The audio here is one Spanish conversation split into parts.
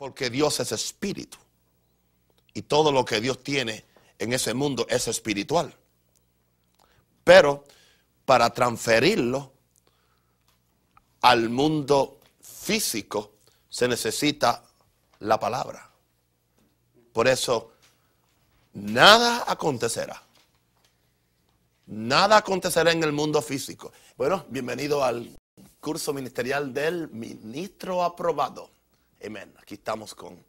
Porque Dios es espíritu. Y todo lo que Dios tiene en ese mundo es espiritual. Pero para transferirlo al mundo físico se necesita la palabra. Por eso, nada acontecerá. Nada acontecerá en el mundo físico. Bueno, bienvenido al curso ministerial del ministro aprobado. Amén. Aquí estamos con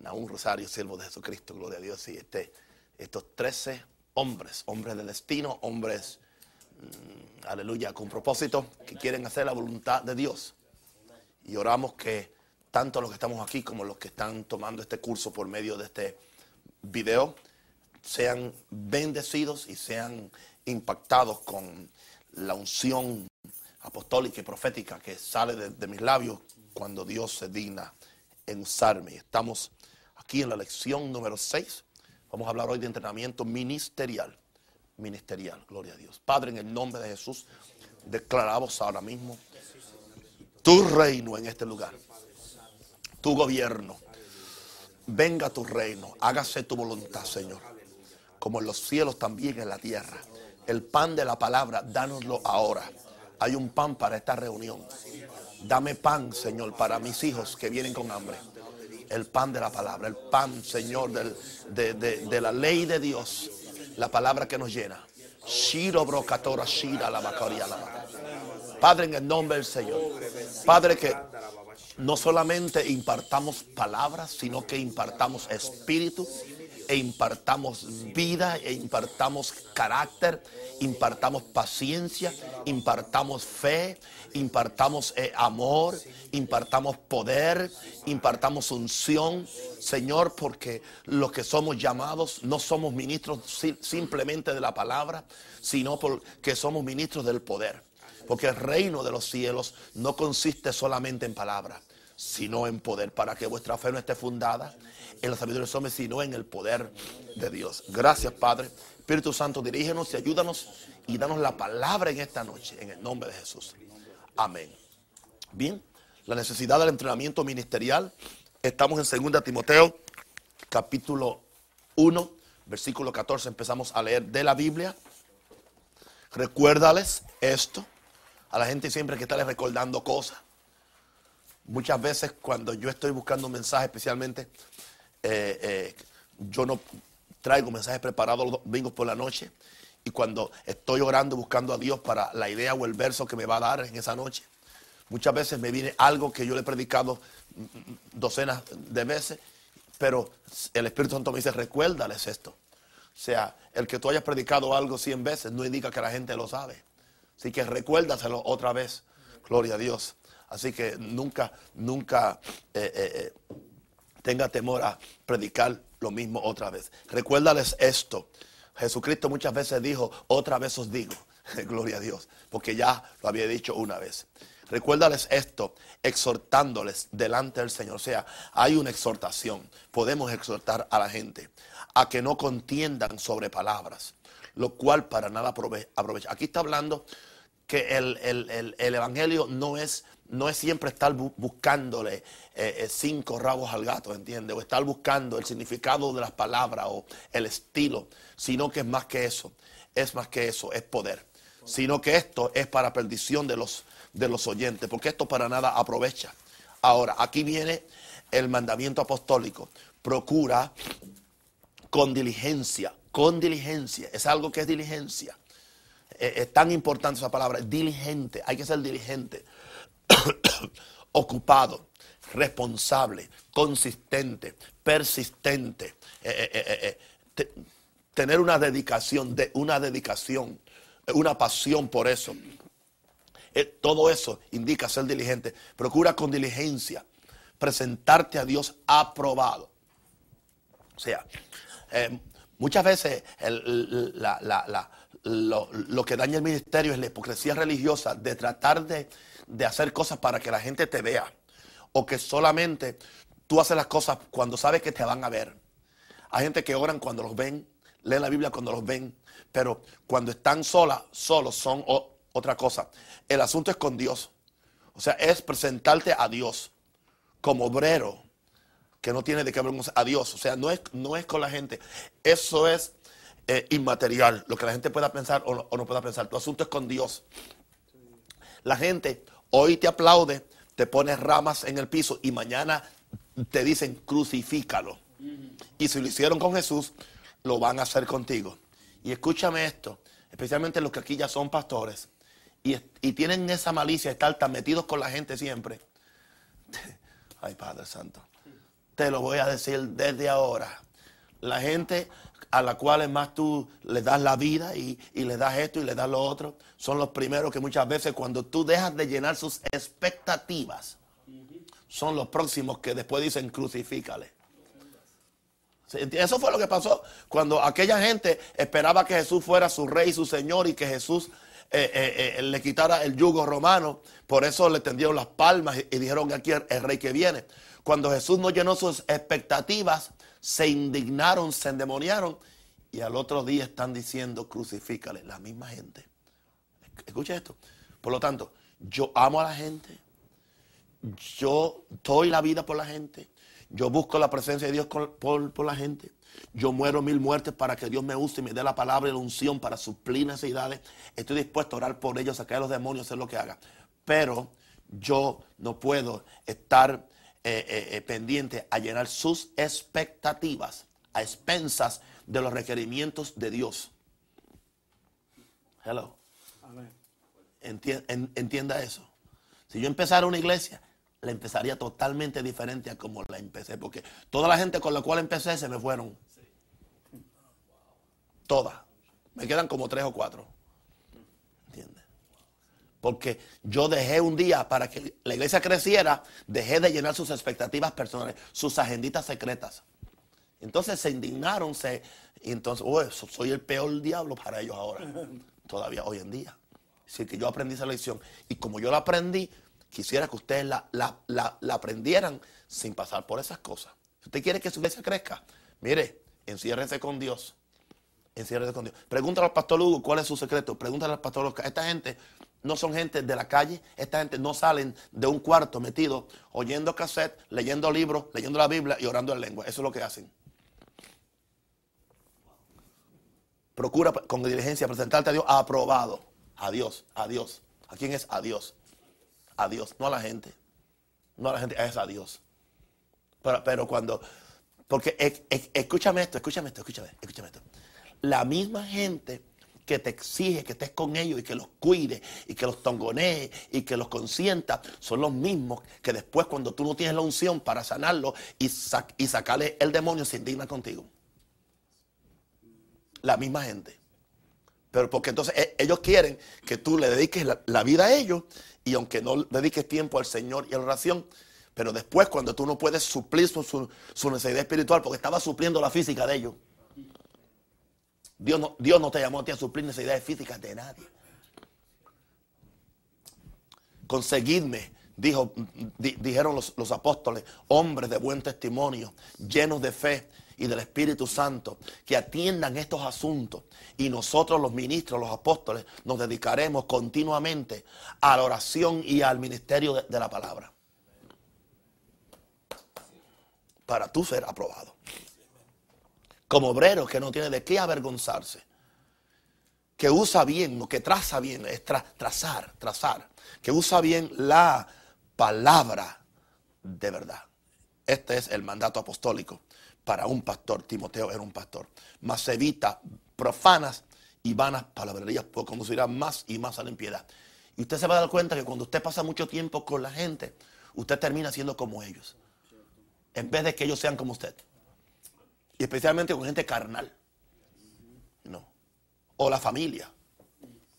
Naúm Rosario, siervo de Jesucristo, gloria a Dios. Y este, estos 13 hombres, hombres del destino, hombres, mm, aleluya, con propósito, que quieren hacer la voluntad de Dios. Y oramos que tanto los que estamos aquí como los que están tomando este curso por medio de este video sean bendecidos y sean impactados con la unción apostólica y profética que sale de, de mis labios cuando Dios se digna en usarme. Estamos aquí en la lección número 6. Vamos a hablar hoy de entrenamiento ministerial. Ministerial, gloria a Dios. Padre, en el nombre de Jesús, declaramos ahora mismo tu reino en este lugar. Tu gobierno. Venga tu reino. Hágase tu voluntad, Señor. Como en los cielos también en la tierra. El pan de la palabra, dánoslo ahora. Hay un pan para esta reunión. Dame pan, Señor, para mis hijos que vienen con hambre. El pan de la palabra, el pan, Señor, del- de, de- la ley de Dios. La palabra que nos llena. Shiro brocatora, shira la. Padre, en el nombre del Señor. Padre, que no solamente impartamos palabras, sino que impartamos espíritu e impartamos vida e impartamos carácter, impartamos paciencia, impartamos fe, impartamos eh, amor, impartamos poder, impartamos unción, Señor, porque los que somos llamados no somos ministros si- simplemente de la palabra, sino porque somos ministros del poder. Porque el reino de los cielos no consiste solamente en palabras, sino en poder, para que vuestra fe no esté fundada en la sabiduría de los hombres, sino en el poder de Dios. Gracias, Padre. Espíritu Santo, dirígenos y ayúdanos y danos la palabra en esta noche, en el nombre de Jesús. Amén. Bien, la necesidad del entrenamiento ministerial. Estamos en 2 Timoteo, capítulo 1, versículo 14. Empezamos a leer de la Biblia. Recuérdales esto a la gente siempre que está les recordando cosas. Muchas veces cuando yo estoy buscando un mensaje, especialmente, eh, eh, yo no traigo mensajes preparados los domingos por la noche. Y cuando estoy orando, buscando a Dios para la idea o el verso que me va a dar en esa noche, muchas veces me viene algo que yo le he predicado mm, mm, docenas de veces, pero el Espíritu Santo me dice, recuérdales esto. O sea, el que tú hayas predicado algo cien veces no indica que la gente lo sabe. Así que recuérdaselo otra vez. Gloria a Dios. Así que nunca, nunca eh, eh, eh, tenga temor a predicar lo mismo otra vez. Recuérdales esto. Jesucristo muchas veces dijo, otra vez os digo, gloria a Dios, porque ya lo había dicho una vez. Recuérdales esto, exhortándoles delante del Señor. O sea, hay una exhortación. Podemos exhortar a la gente a que no contiendan sobre palabras, lo cual para nada aprove- aprovecha. Aquí está hablando que el, el- el- el evangelio no es, no es siempre estar bu- buscándole eh, eh, cinco rabos al gato, ¿entiendes? O estar buscando el significado de las palabras o el estilo, sino que es más que eso, es más que eso, es poder. Sino que esto es para perdición de los, de los oyentes, porque esto para nada aprovecha. Ahora, aquí viene el mandamiento apostólico. Procura con diligencia, con diligencia, es algo que es diligencia. Eh, es tan importante esa palabra, diligente, hay que ser diligente, ocupado, responsable, consistente, persistente, eh, eh, eh, te- tener una dedicación, de, una dedicación, una pasión por eso. Todo eso indica ser diligente. Procura con diligencia presentarte a Dios aprobado. O sea, muchas veces la- lo, que daña el ministerio es la hipocresía religiosa de tratar de, de hacer cosas para que la gente te vea. O que solamente tú haces las cosas cuando sabes que te van a ver. Hay gente que oran cuando los ven, leen la Biblia cuando los ven, pero cuando están solas, solos son otra cosa. El asunto es con Dios. O sea, es presentarte a Dios como obrero que no tiene de qué avergonzar a Dios. O sea, no es, no es con la gente. Eso es eh, inmaterial, lo que la gente pueda pensar o no, pueda pensar. Tu asunto es con Dios. La gente hoy te aplaude, te pones ramas en el piso y mañana te dicen crucifícalo. Y si lo hicieron con Jesús, lo van a hacer contigo. Y escúchame esto, especialmente los que aquí ya son pastores y, y tienen esa malicia de estar tan metidos con la gente siempre. Ay, Padre Santo. Te lo voy a decir desde ahora. La gente a la cual más tú le das la vida y, y le das esto y le das lo otro, son los primeros que muchas veces cuando tú dejas de llenar sus expectativas, son los próximos que después dicen crucifícale. Eso fue lo que pasó cuando aquella gente esperaba que Jesús fuera su rey, su señor y que Jesús eh, eh, eh, le quitara el yugo romano. Por eso le tendieron las palmas y, y dijeron aquí el rey que viene. Cuando Jesús no llenó sus expectativas, se indignaron, se endemoniaron y al otro día están diciendo crucifícale. La misma gente. Escucha esto. Por lo tanto, yo amo a la gente. Yo doy la vida por la gente. Yo busco la presencia de Dios por, la gente. Yo muero mil muertes para que Dios me use y me dé la palabra y la unción para suplir necesidades. Estoy dispuesto a orar por ellos, sacar a los demonios, hacer lo que haga. Pero yo no puedo estar eh, eh, eh, pendiente a llenar sus expectativas a expensas de los requerimientos de Dios. Hello. Entienda, entienda eso. Si yo empezara una iglesia, la empezaría totalmente diferente a como la empecé, porque toda la gente con la cual empecé se me fueron. Todas. Me quedan como tres o cuatro. Porque yo dejé un día para que la iglesia creciera, dejé de llenar sus expectativas personales, sus agenditas secretas. Entonces se indignaron, se, y entonces, oh, soy el peor diablo para ellos ahora, todavía hoy en día. Así que yo aprendí esa lección. Y como yo la aprendí, quisiera que ustedes la, la, la, la aprendieran sin pasar por esas cosas. Si usted quiere que su iglesia crezca, mire, enciérrese con Dios. Enciérrese con Dios. Pregúntale al pastor Hugo cuál es su secreto. Pregúntale al pastor Oscar. Esta gente no son gente de la calle. Esta gente no salen de un cuarto metido oyendo cassette, leyendo libros, leyendo la Biblia y orando en lengua. Eso es lo que hacen. Procura con diligencia presentarte a Dios aprobado. A Dios, a Dios. ¿A quién es? A Dios. A Dios, no a la gente. No a la gente, es a Dios. Pero, pero cuando, porque escúchame esto, escúchame esto, escúchame, escúchame esto. La misma gente que te exige que estés con ellos y que los cuide y que los tongonee y que los consienta, son los mismos que después cuando tú no tienes la unción para sanarlo y, sac y sacarle el demonio se indigna contigo. La misma gente. Pero porque entonces e, ellos quieren que tú le dediques la, vida a ellos y aunque no dediques tiempo al Señor y a la oración, pero después cuando tú no puedes suplir su, su, su necesidad espiritual porque estaba supliendo la física de ellos. Dios no, Dios no te llamó a ti a suplir necesidades físicas de nadie. Conseguidme, dijo, di, dijeron los, los apóstoles, hombres de buen testimonio, llenos de fe y del Espíritu Santo, que atiendan estos asuntos. Y nosotros los ministros, los apóstoles, nos dedicaremos continuamente a la oración y al ministerio de la palabra. Para tú ser aprobado. Como obrero que no tiene de qué avergonzarse. Que usa bien, que traza bien, es tra, trazar, trazar. Que usa bien la palabra de verdad. Este es el mandato apostólico para un pastor. Timoteo era un pastor. Mas evita profanas y vanas palabrerías, porque conducirá más y más a la impiedad. Y usted se va a dar cuenta que cuando usted pasa mucho tiempo con la gente, usted termina siendo como ellos. En vez de que ellos sean como usted. Y especialmente con gente carnal. No. O la familia.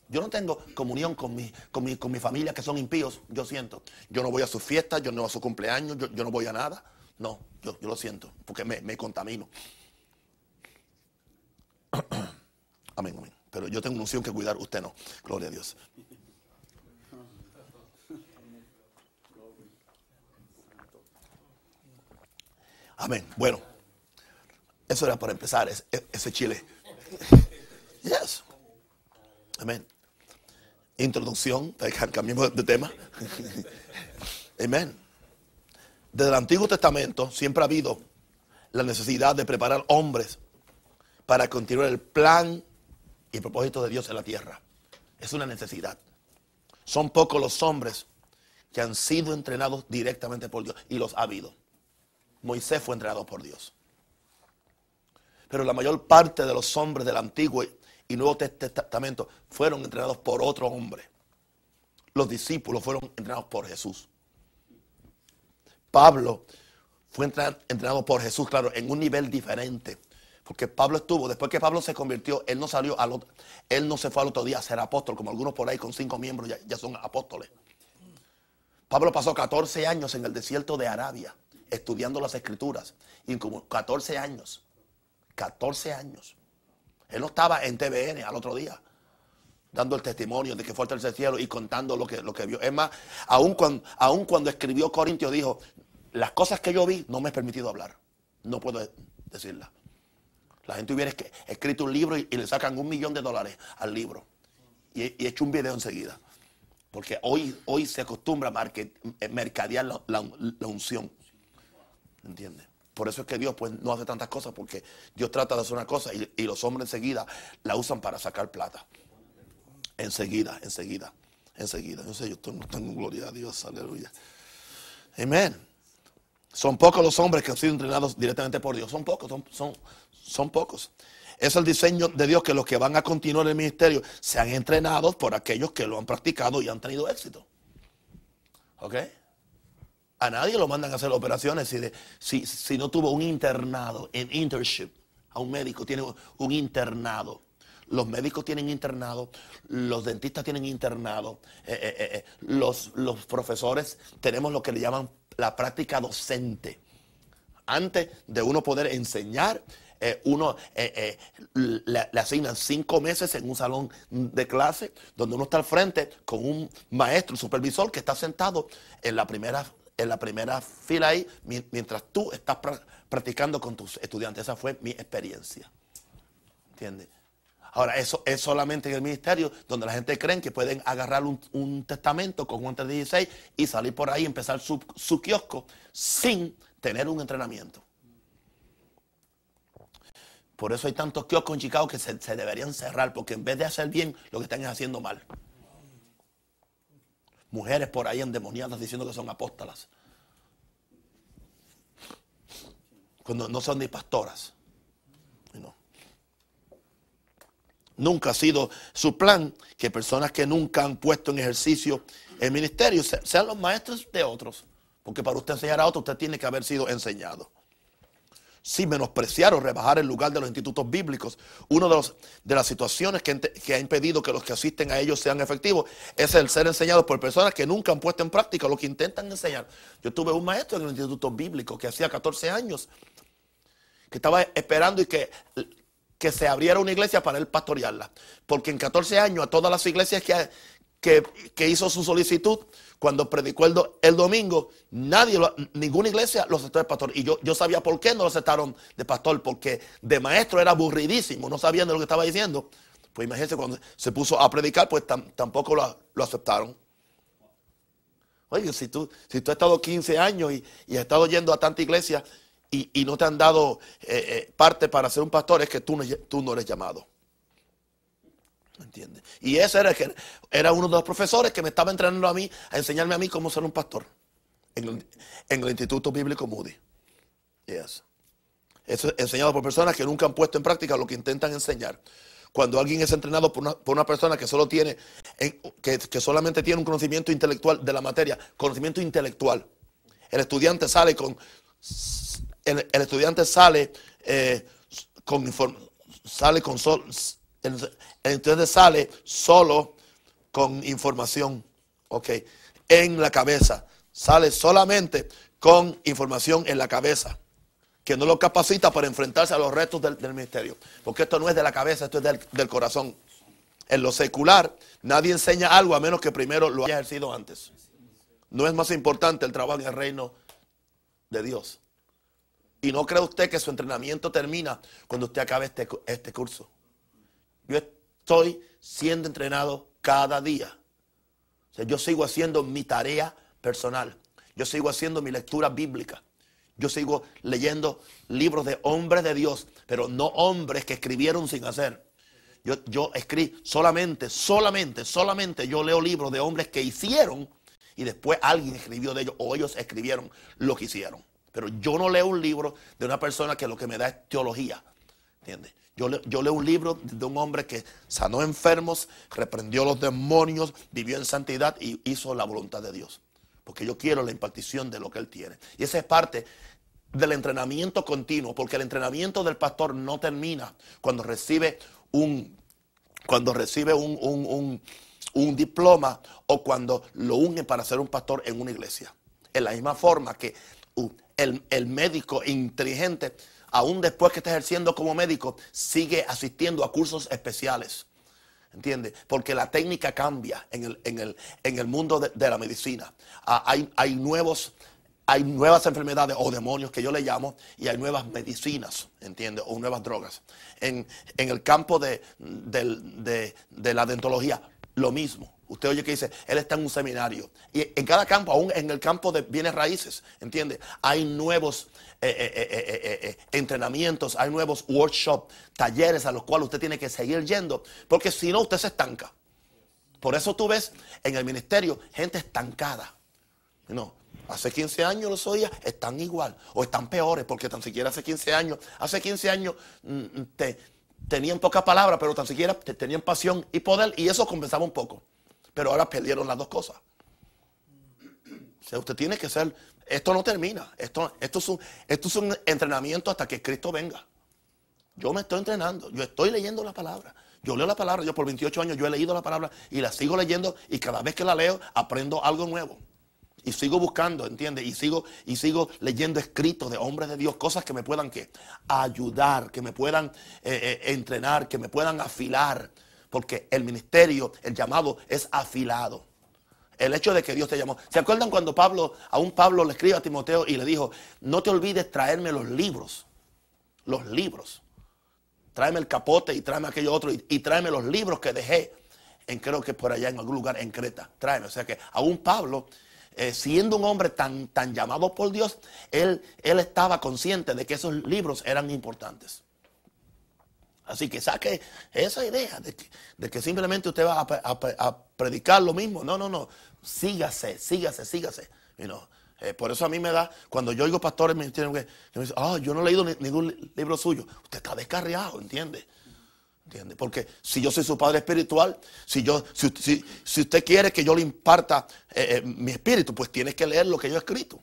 Yo no tengo comunión con mi, con mi, con mi familia que son impíos, yo siento. Yo no voy a sus fiestas, yo no voy a su cumpleaños, yo, no voy a nada. No, yo, yo lo siento, porque me, me contamino. amén, amén. Pero yo tengo una unción que cuidar, usted no. Gloria a Dios. Amén. Bueno, eso era para empezar, ese, ese chile. Yes. Amén. Introducción, cambiemos de tema. Amén. Desde el Antiguo Testamento siempre ha habido la necesidad de preparar hombres para continuar el plan y propósito de Dios en la tierra. Es una necesidad. Son pocos los hombres que han sido entrenados directamente por Dios y los ha habido. Moisés fue entrenado por Dios. Pero la mayor parte de los hombres del Antiguo y Nuevo Testamento fueron entrenados por otro hombre. Los discípulos fueron entrenados por Jesús. Pablo fue entrenado por Jesús, claro, en un nivel diferente. Porque Pablo estuvo, después que Pablo se convirtió, él no salió al otro, él no se fue al otro día a ser apóstol, como algunos por ahí con cinco miembros ya, ya son apóstoles. Pablo pasó 14 años en el desierto de Arabia estudiando las escrituras. Y como 14 años. 14 años. Él no estaba en TVN al otro día dando el testimonio de que fue el cielo y contando lo que, lo que vio. Es más, aun cuando, cuando escribió Corintio dijo, las cosas que yo vi no me he permitido hablar. No puedo decirlas. La gente hubiera escrito un libro y, le sacan un millón de dólares al libro. Y, hecho un video enseguida. Porque hoy, hoy se acostumbra a eh, mercadear la, unción. ¿Entiendes? Por eso es que Dios pues, no hace tantas cosas, porque Dios trata de hacer una cosa y, los hombres enseguida la usan para sacar plata. Enseguida, enseguida, enseguida. Yo sé, yo tengo, tengo gloria a Dios, aleluya. Amén. Son pocos los hombres que han sido entrenados directamente por Dios. Son pocos, son, son, son pocos. Es el diseño de Dios que los que van a continuar el ministerio sean entrenados por aquellos que lo han practicado y han tenido éxito. ¿Ok? A nadie lo mandan a hacer operaciones si, si, no tuvo un internado, en internship. A un médico tiene un internado. Los médicos tienen internado, los dentistas tienen internado, eh, eh, eh, los, profesores tenemos lo que le llaman la práctica docente. Antes de uno poder enseñar, uno eh, le, asignan cinco meses en un salón de clase donde uno está al frente con un maestro, un supervisor que está sentado en la primera, en la primera fila ahí mientras tú estás practicando con tus estudiantes. Esa fue mi experiencia. ¿Entiendes? Ahora, eso es solamente en el ministerio donde la gente cree que pueden agarrar un, testamento con Juan 316 y salir por ahí y empezar su, kiosco sin tener un entrenamiento. Por eso hay tantos kioscos en Chicago que se, deberían cerrar, porque en vez de hacer bien, lo que están es haciendo mal. Mujeres por ahí endemoniadas diciendo que son apóstolas. Cuando no son ni pastoras. Nunca ha sido su plan que personas que nunca han puesto en ejercicio el ministerio sean los maestros de otros. Porque para usted enseñar a otros, usted tiene que haber sido enseñado si menospreciar o rebajar el lugar de los institutos bíblicos. Una de, de las situaciones que, ha impedido que los que asisten a ellos sean efectivos es el ser enseñados por personas que nunca han puesto en práctica lo que intentan enseñar. Yo tuve un maestro en el instituto bíblico que hacía 14 años, que estaba esperando y que, que se abriera una iglesia para él pastorearla. Porque en 14 años a todas las iglesias que, que, hizo su solicitud, cuando predicó el, domingo, nadie, ninguna iglesia lo aceptó de pastor. Y yo, yo sabía por qué no lo aceptaron de pastor, porque de maestro era aburridísimo, no sabían de lo que estaba diciendo. Pues imagínense, cuando se puso a predicar, pues tampoco lo, aceptaron. Oye, si tú, si tú has estado 15 años y, has estado yendo a tanta iglesia y, no te han dado eh, eh, parte para ser un pastor, es que tú tú no eres llamado. ¿Entiendes? Y ese era, era uno de los profesores que me estaba entrenando a mí, a enseñarme a mí cómo ser un pastor en el, Instituto Bíblico Moody. Yes. Eso es enseñado por personas que nunca han puesto en práctica lo que intentan enseñar. Cuando alguien es entrenado por una, persona que solo tiene, que, solamente tiene un conocimiento intelectual de la materia, conocimiento intelectual. El estudiante sale con, el, estudiante sale eh, con sale con sol, entonces sale solo con información, ok, en la cabeza. Sale solamente con información en la cabeza, que no lo capacita para enfrentarse a los retos del, ministerio. Porque esto no es de la cabeza, esto es del, del corazón. En lo secular, nadie enseña algo a menos que primero lo haya ejercido antes. No es más importante el trabajo en el reino de Dios. Y no cree usted que su entrenamiento termina cuando usted acabe este, este curso. Yo estoy siendo entrenado cada día. yo sigo haciendo mi tarea personal. Yo sigo haciendo mi lectura bíblica. Yo sigo leyendo libros de hombres de Dios, pero no hombres que escribieron sin hacer. Yo, yo escribí solamente, solamente, solamente yo leo libros de hombres que hicieron y después alguien escribió de ellos o ellos escribieron lo que hicieron. Pero yo no leo un libro de una persona que lo que me da es teología. ¿Entiendes? Yo, yo leo un libro de un hombre que sanó enfermos, reprendió los demonios, vivió en santidad y hizo la voluntad de Dios. Porque yo quiero la impartición de lo que él tiene. Y esa es parte del entrenamiento continuo, porque el entrenamiento del pastor no termina cuando recibe un, cuando recibe un, un diploma o cuando lo une para ser un pastor en una iglesia. En la misma forma que el, médico inteligente, aún después que está ejerciendo como médico, sigue asistiendo a cursos especiales. ¿Entiendes? Porque la técnica cambia en el, en el, en el mundo de, la medicina. Ah, hay, hay, nuevos, hay nuevas enfermedades o demonios que yo le llamo y hay nuevas medicinas, ¿entiendes? O nuevas drogas. En, el campo de, de la dentología, lo mismo. Usted oye que dice, él está en un seminario. Y en cada campo, aún en el campo de bienes raíces, ¿entiende? Hay nuevos eh, eh, eh, entrenamientos, hay nuevos workshops, talleres a los cuales usted tiene que seguir yendo, porque si no, usted se estanca. Por eso tú ves en el ministerio gente estancada. No, hace 15 años los oías, están igual, o están peores, porque tan siquiera hace 15 años, hace 15 años mm, te, tenían pocas palabras, pero tan siquiera tenían pasión y poder, y eso compensaba un poco pero ahora perdieron las dos cosas. Usted tiene que ser, esto no termina, esto, esto, es un, esto es entrenamiento hasta que Cristo venga. Yo me estoy entrenando, yo estoy leyendo la palabra. Yo leo la palabra, yo por 28 años yo he leído la palabra y la sigo leyendo y cada vez que la leo aprendo algo nuevo. Y sigo buscando, ¿entiendes? Y sigo, y sigo leyendo escritos de hombres de Dios, cosas que me puedan ¿qué? ayudar, que me puedan eh, eh, entrenar, que me puedan afilar porque el ministerio, el llamado es afilado. El hecho de que Dios te llamó. ¿Se acuerdan cuando Pablo, a un Pablo le escribe a Timoteo y le dijo, no te olvides traerme los libros? Los libros. Tráeme el capote y tráeme aquello otro y, tráeme los libros que dejé en creo que por allá en algún lugar en Creta. Tráeme. O sea que aún Pablo, eh, siendo un hombre tan, tan llamado por Dios, él, él estaba consciente de que esos libros eran importantes. Así que saque esa idea de que, simplemente usted va a, predicar lo mismo. No, no, no. Sígase, sígase, sígase. Eh, por eso a mí me da, cuando yo oigo pastores me que me dicen, ah, yo no he leído ningún libro suyo. Usted está descarriado, ¿entiende? ¿Entiende? Porque si yo soy su padre espiritual, si, yo, si, usted quiere que yo le imparta eh, eh, mi espíritu, pues tiene que leer lo que yo he escrito.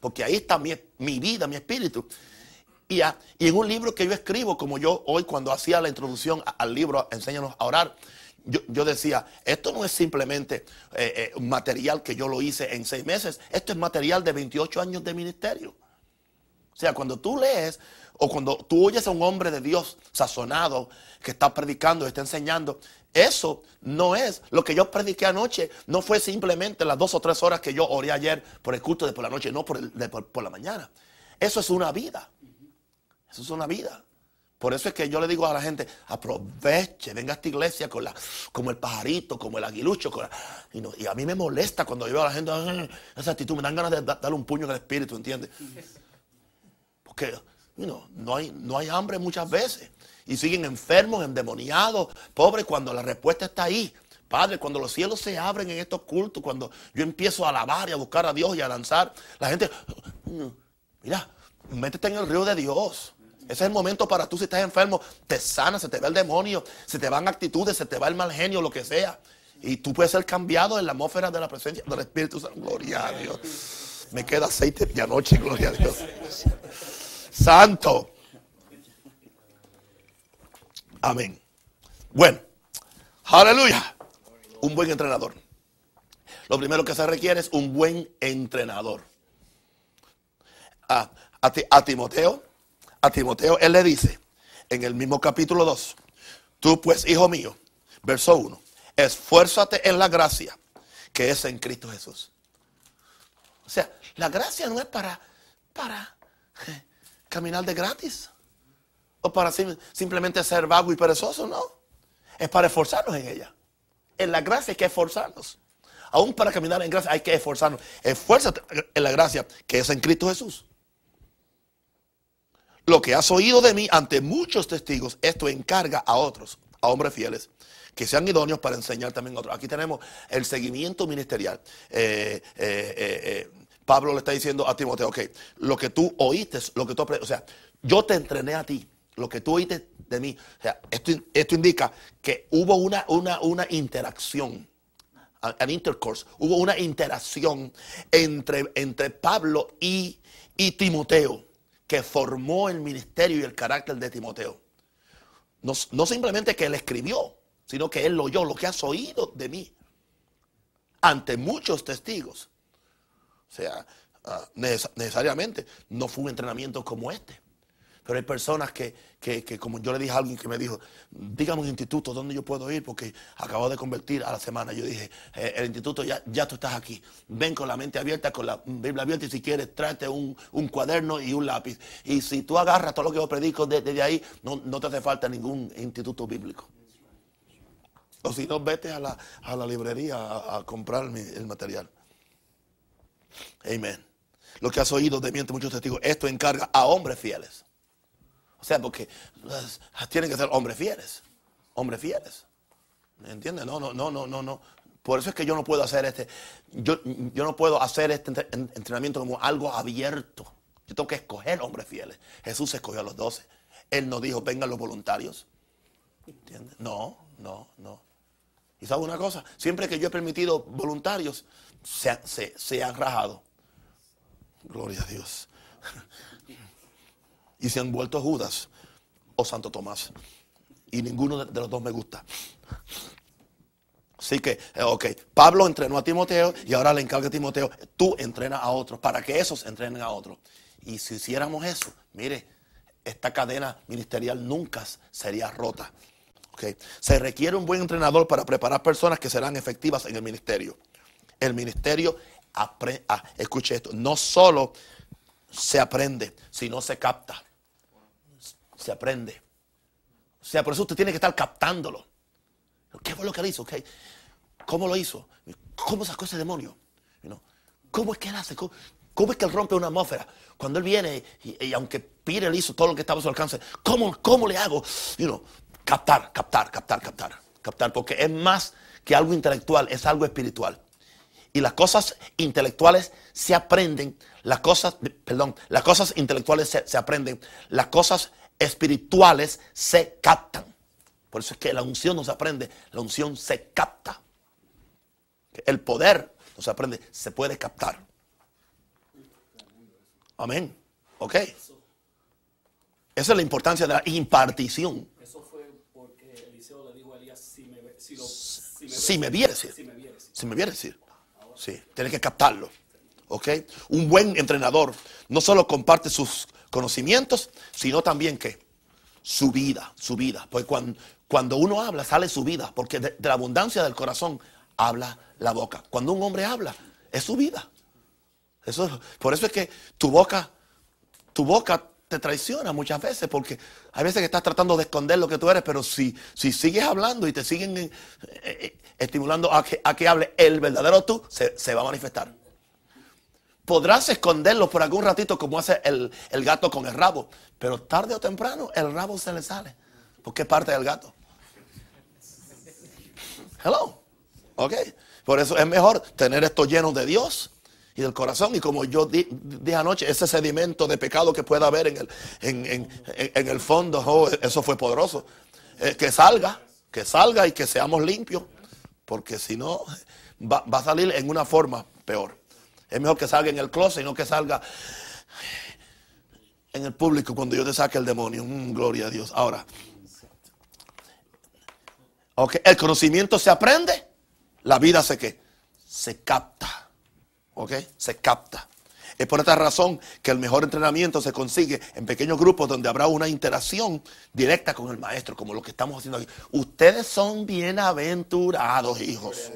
Porque ahí está mi, mi vida, mi espíritu. Y, en un libro que yo escribo, como yo hoy cuando hacía la introducción al libro, Enséñanos a orar, yo, decía, esto no es simplemente eh, eh, material que yo lo hice en seis meses, esto es material de 28 años de ministerio. O sea, cuando tú lees o cuando tú oyes a un hombre de Dios sazonado que está predicando, está enseñando, eso no es lo que yo prediqué anoche. No fue simplemente las dos o tres horas que yo oré ayer por el culto de por la noche, no por, por la mañana. Eso es una vida. Eso es una vida. Por eso es que yo le digo a la gente, aproveche, venga a esta iglesia con la, como el pajarito, como el aguilucho. y, a mí me molesta cuando yo veo a la gente esa actitud, me dan ganas de darle un puño en el espíritu, ¿entiendes? Porque no, hay, no hay hambre muchas veces. Y siguen enfermos, endemoniados, pobres, cuando la respuesta está ahí. Padre, cuando los cielos se abren en estos cultos, cuando yo empiezo a alabar y a buscar a Dios y a danzar, la gente, mira, métete en el río de Dios. Ese es el momento para tú si estás enfermo, te sana, se te va el demonio, se te van actitudes, se te va el mal genio, lo que sea. Y tú puedes ser cambiado en la atmósfera de la presencia del Espíritu Santo. Gloria a Dios. Me queda aceite de anoche, gloria a Dios. Santo. Amén. Bueno, aleluya. Un buen entrenador. Lo primero que se requiere es un buen entrenador. a, a Timoteo a Timoteo, él le dice en el mismo capítulo 2, tú pues, hijo mío, verso 1, esfuérzate en la gracia que es en Cristo Jesús. O sea, la gracia no es para, para eh, caminar de gratis o para simplemente ser vago y perezoso, no. Es para esforzarnos en ella. En la gracia hay que esforzarnos. Aún para caminar en gracia hay que esforzarnos. Esfuérzate en la gracia que es en Cristo Jesús. Lo que has oído de mí ante muchos testigos, esto encarga a otros, a hombres fieles, que sean idóneos para enseñar también a otros. Aquí tenemos el seguimiento ministerial. Eh, eh, eh, Pablo le está diciendo a Timoteo, ok, lo que tú oíste, lo que tú o sea, yo te entrené a ti, lo que tú oíste de mí. O sea, esto, esto indica que hubo una, una, una interacción an intercourse, hubo una interacción entre, entre Pablo y, y, Timoteo que formó el ministerio y el carácter de Timoteo. No, no, simplemente que él escribió, sino que él lo oyó, lo que has oído de mí, ante muchos testigos. O sea, uh, necesariamente no fue un entrenamiento como este. Pero hay personas que, como yo le dije a alguien que me dijo, dígame un instituto donde yo puedo ir porque acabo de convertir a la semana. Yo dije, eh, el instituto ya, tú estás aquí. Ven con la mente abierta, con la Biblia abierta y si quieres tráete un, cuaderno y un lápiz. Y si tú agarras todo lo que yo predico desde ahí, no, te hace falta ningún instituto bíblico. O si no, vete a la, librería a, a comprar el material. Amén. Lo que has oído de miente muchos testigos, esto encarga a hombres fieles o sea, porque tienen que ser hombres fieles. Hombres fieles. ¿Me entiendes? No, no, no, no, no, no. Por eso es que yo no puedo hacer este, yo, yo no puedo hacer este entrenamiento como algo abierto. Yo tengo que escoger hombres fieles. Jesús escogió a los doce. Él no dijo, vengan los voluntarios. ¿Entiendes? No, no, no. ¿Y sabe una cosa? Siempre que yo he permitido voluntarios, se, se, se han rajado. Gloria a Dios y se han vuelto Judas o Santo Tomás. Y ninguno de los dos me gusta. Así que, eh, ok, Pablo entrenó a Timoteo y ahora le encarga a Timoteo, tú entrena a otros para que esos entrenen a otros. Y si hiciéramos eso, mire, esta cadena ministerial nunca sería rota. Okay. Se requiere un buen entrenador para preparar personas que serán efectivas en el ministerio. El ministerio, ah, escuche esto, no solo se aprende, sino se capta se aprende. O sea, por eso usted tiene que estar captándolo. ¿Qué fue lo que él hizo? ¿Cómo lo hizo? ¿Cómo sacó ese demonio? ¿Cómo es que él hace? ¿Cómo, es que él rompe una atmósfera? Cuando él viene y, aunque Peter hizo todo lo que estaba a su alcance, ¿cómo, cómo le hago? captar, captar, captar, captar. Captar, porque es más que algo intelectual, es algo espiritual. Y las cosas intelectuales se aprenden, las cosas, perdón, las cosas intelectuales se, se aprenden, las cosas espirituales se captan. Por eso es que la unción no se aprende, la unción se capta. El poder no se aprende, se puede captar. Amén. ¿Ok? Esa es la importancia de la impartición. Eso fue porque Eliseo le dijo a Elías, si me, si si me, viere decir. Si me viere decir. Sí, tiene que captarlo. ¿Ok? Un buen entrenador no solo comparte sus conocimientos, sino también que su vida, su vida. Pues cuando, cuando uno habla, sale su vida, porque de, la abundancia del corazón habla la boca. Cuando un hombre habla, es su vida. Eso, por eso es que tu boca, tu boca te traiciona muchas veces, porque hay veces que estás tratando de esconder lo que tú eres, pero si, si sigues hablando y te siguen eh, eh, estimulando a que, a que hable el verdadero tú, se va a manifestar podrás esconderlo por algún ratito como hace el, gato con el rabo, pero tarde o temprano el rabo se le sale, porque es parte del gato. Hello. Ok. Por eso es mejor tener esto lleno de Dios y del corazón. Y como yo dije anoche, ese sedimento de pecado que pueda haber en el, en, el fondo, oh, eso fue poderoso. Eh, que salga, que salga y que seamos limpios, porque si no, va a salir en una forma peor. Es mejor que salga en el closet y no que salga en el público cuando yo te saque el demonio. Mm, gloria a Dios. Ahora, okay, el conocimiento se aprende, la vida se que se capta. ¿Ok? Se capta. Es por esta razón que el mejor entrenamiento se consigue en pequeños grupos donde habrá una interacción directa con el maestro, como lo que estamos haciendo aquí. Ustedes son bienaventurados, hijos.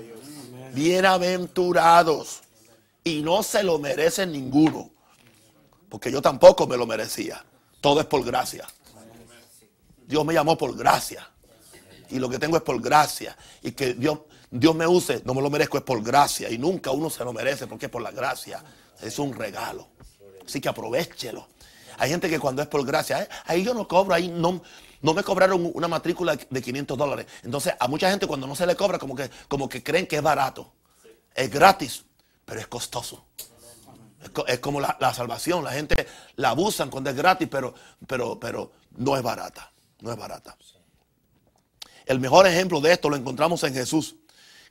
Bienaventurados. Y no se lo merece ninguno. Porque yo tampoco me lo merecía. Todo es por gracia. Dios me llamó por gracia. Y lo que tengo es por gracia. Y que Dios, Dios me use, no me lo merezco, es por gracia. Y nunca uno se lo merece porque es por la gracia. Es un regalo. Así que aprovechelo. Hay gente que cuando es por gracia, ahí yo no cobro, ahí no, no me cobraron una matrícula de 500 dólares. Entonces, a mucha gente cuando no se le cobra, como que, como que creen que es barato. Es gratis, pero es costoso. Es, como la, salvación. La gente la abusan cuando es gratis, pero, pero, pero no es barata. No es barata. El mejor ejemplo de esto lo encontramos en Jesús,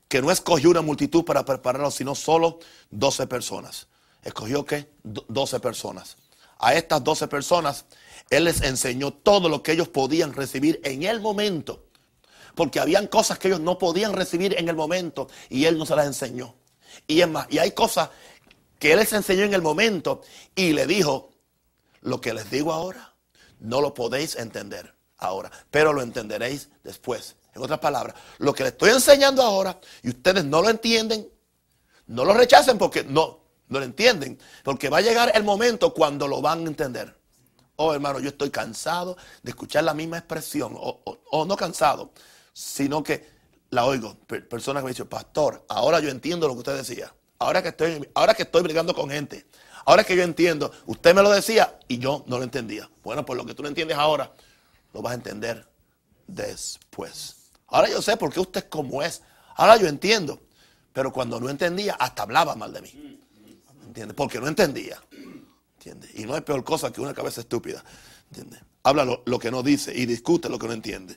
que no escogió una multitud para prepararlo, sino solo 12 personas. ¿Escogió qué? 12 personas. A estas 12 personas, Él les enseñó todo lo que ellos podían recibir en el momento. Porque habían cosas que ellos no podían recibir en el momento y Él no se las enseñó. Y es más, y hay cosas que Él les enseñó en el momento y le dijo, lo que les digo ahora, no lo podéis entender ahora, pero lo entenderéis después. En otras palabras, lo que les estoy enseñando ahora y ustedes no lo entienden, no lo rechacen porque no, no lo entienden, porque va a llegar el momento cuando lo van a entender. Oh, hermano, yo estoy cansado de escuchar la misma expresión, o, no cansado, sino que la oigo. Personas que me dicen, pastor, ahora yo entiendo lo que usted decía. Ahora que estoy, ahora que estoy brigando con gente, ahora que yo entiendo, usted me lo decía y yo no lo entendía. Bueno, pues lo que tú no entiendes ahora, lo vas a entender después. Ahora yo sé por qué usted es como es. Ahora yo entiendo. Pero cuando no entendía, hasta hablaba mal de mí. ¿Entiendes? Porque no entendía. ¿Entiendes? Y no es peor cosa que una cabeza estúpida. ¿Entiendes? Habla lo, lo que no dice y discute lo que no entiende.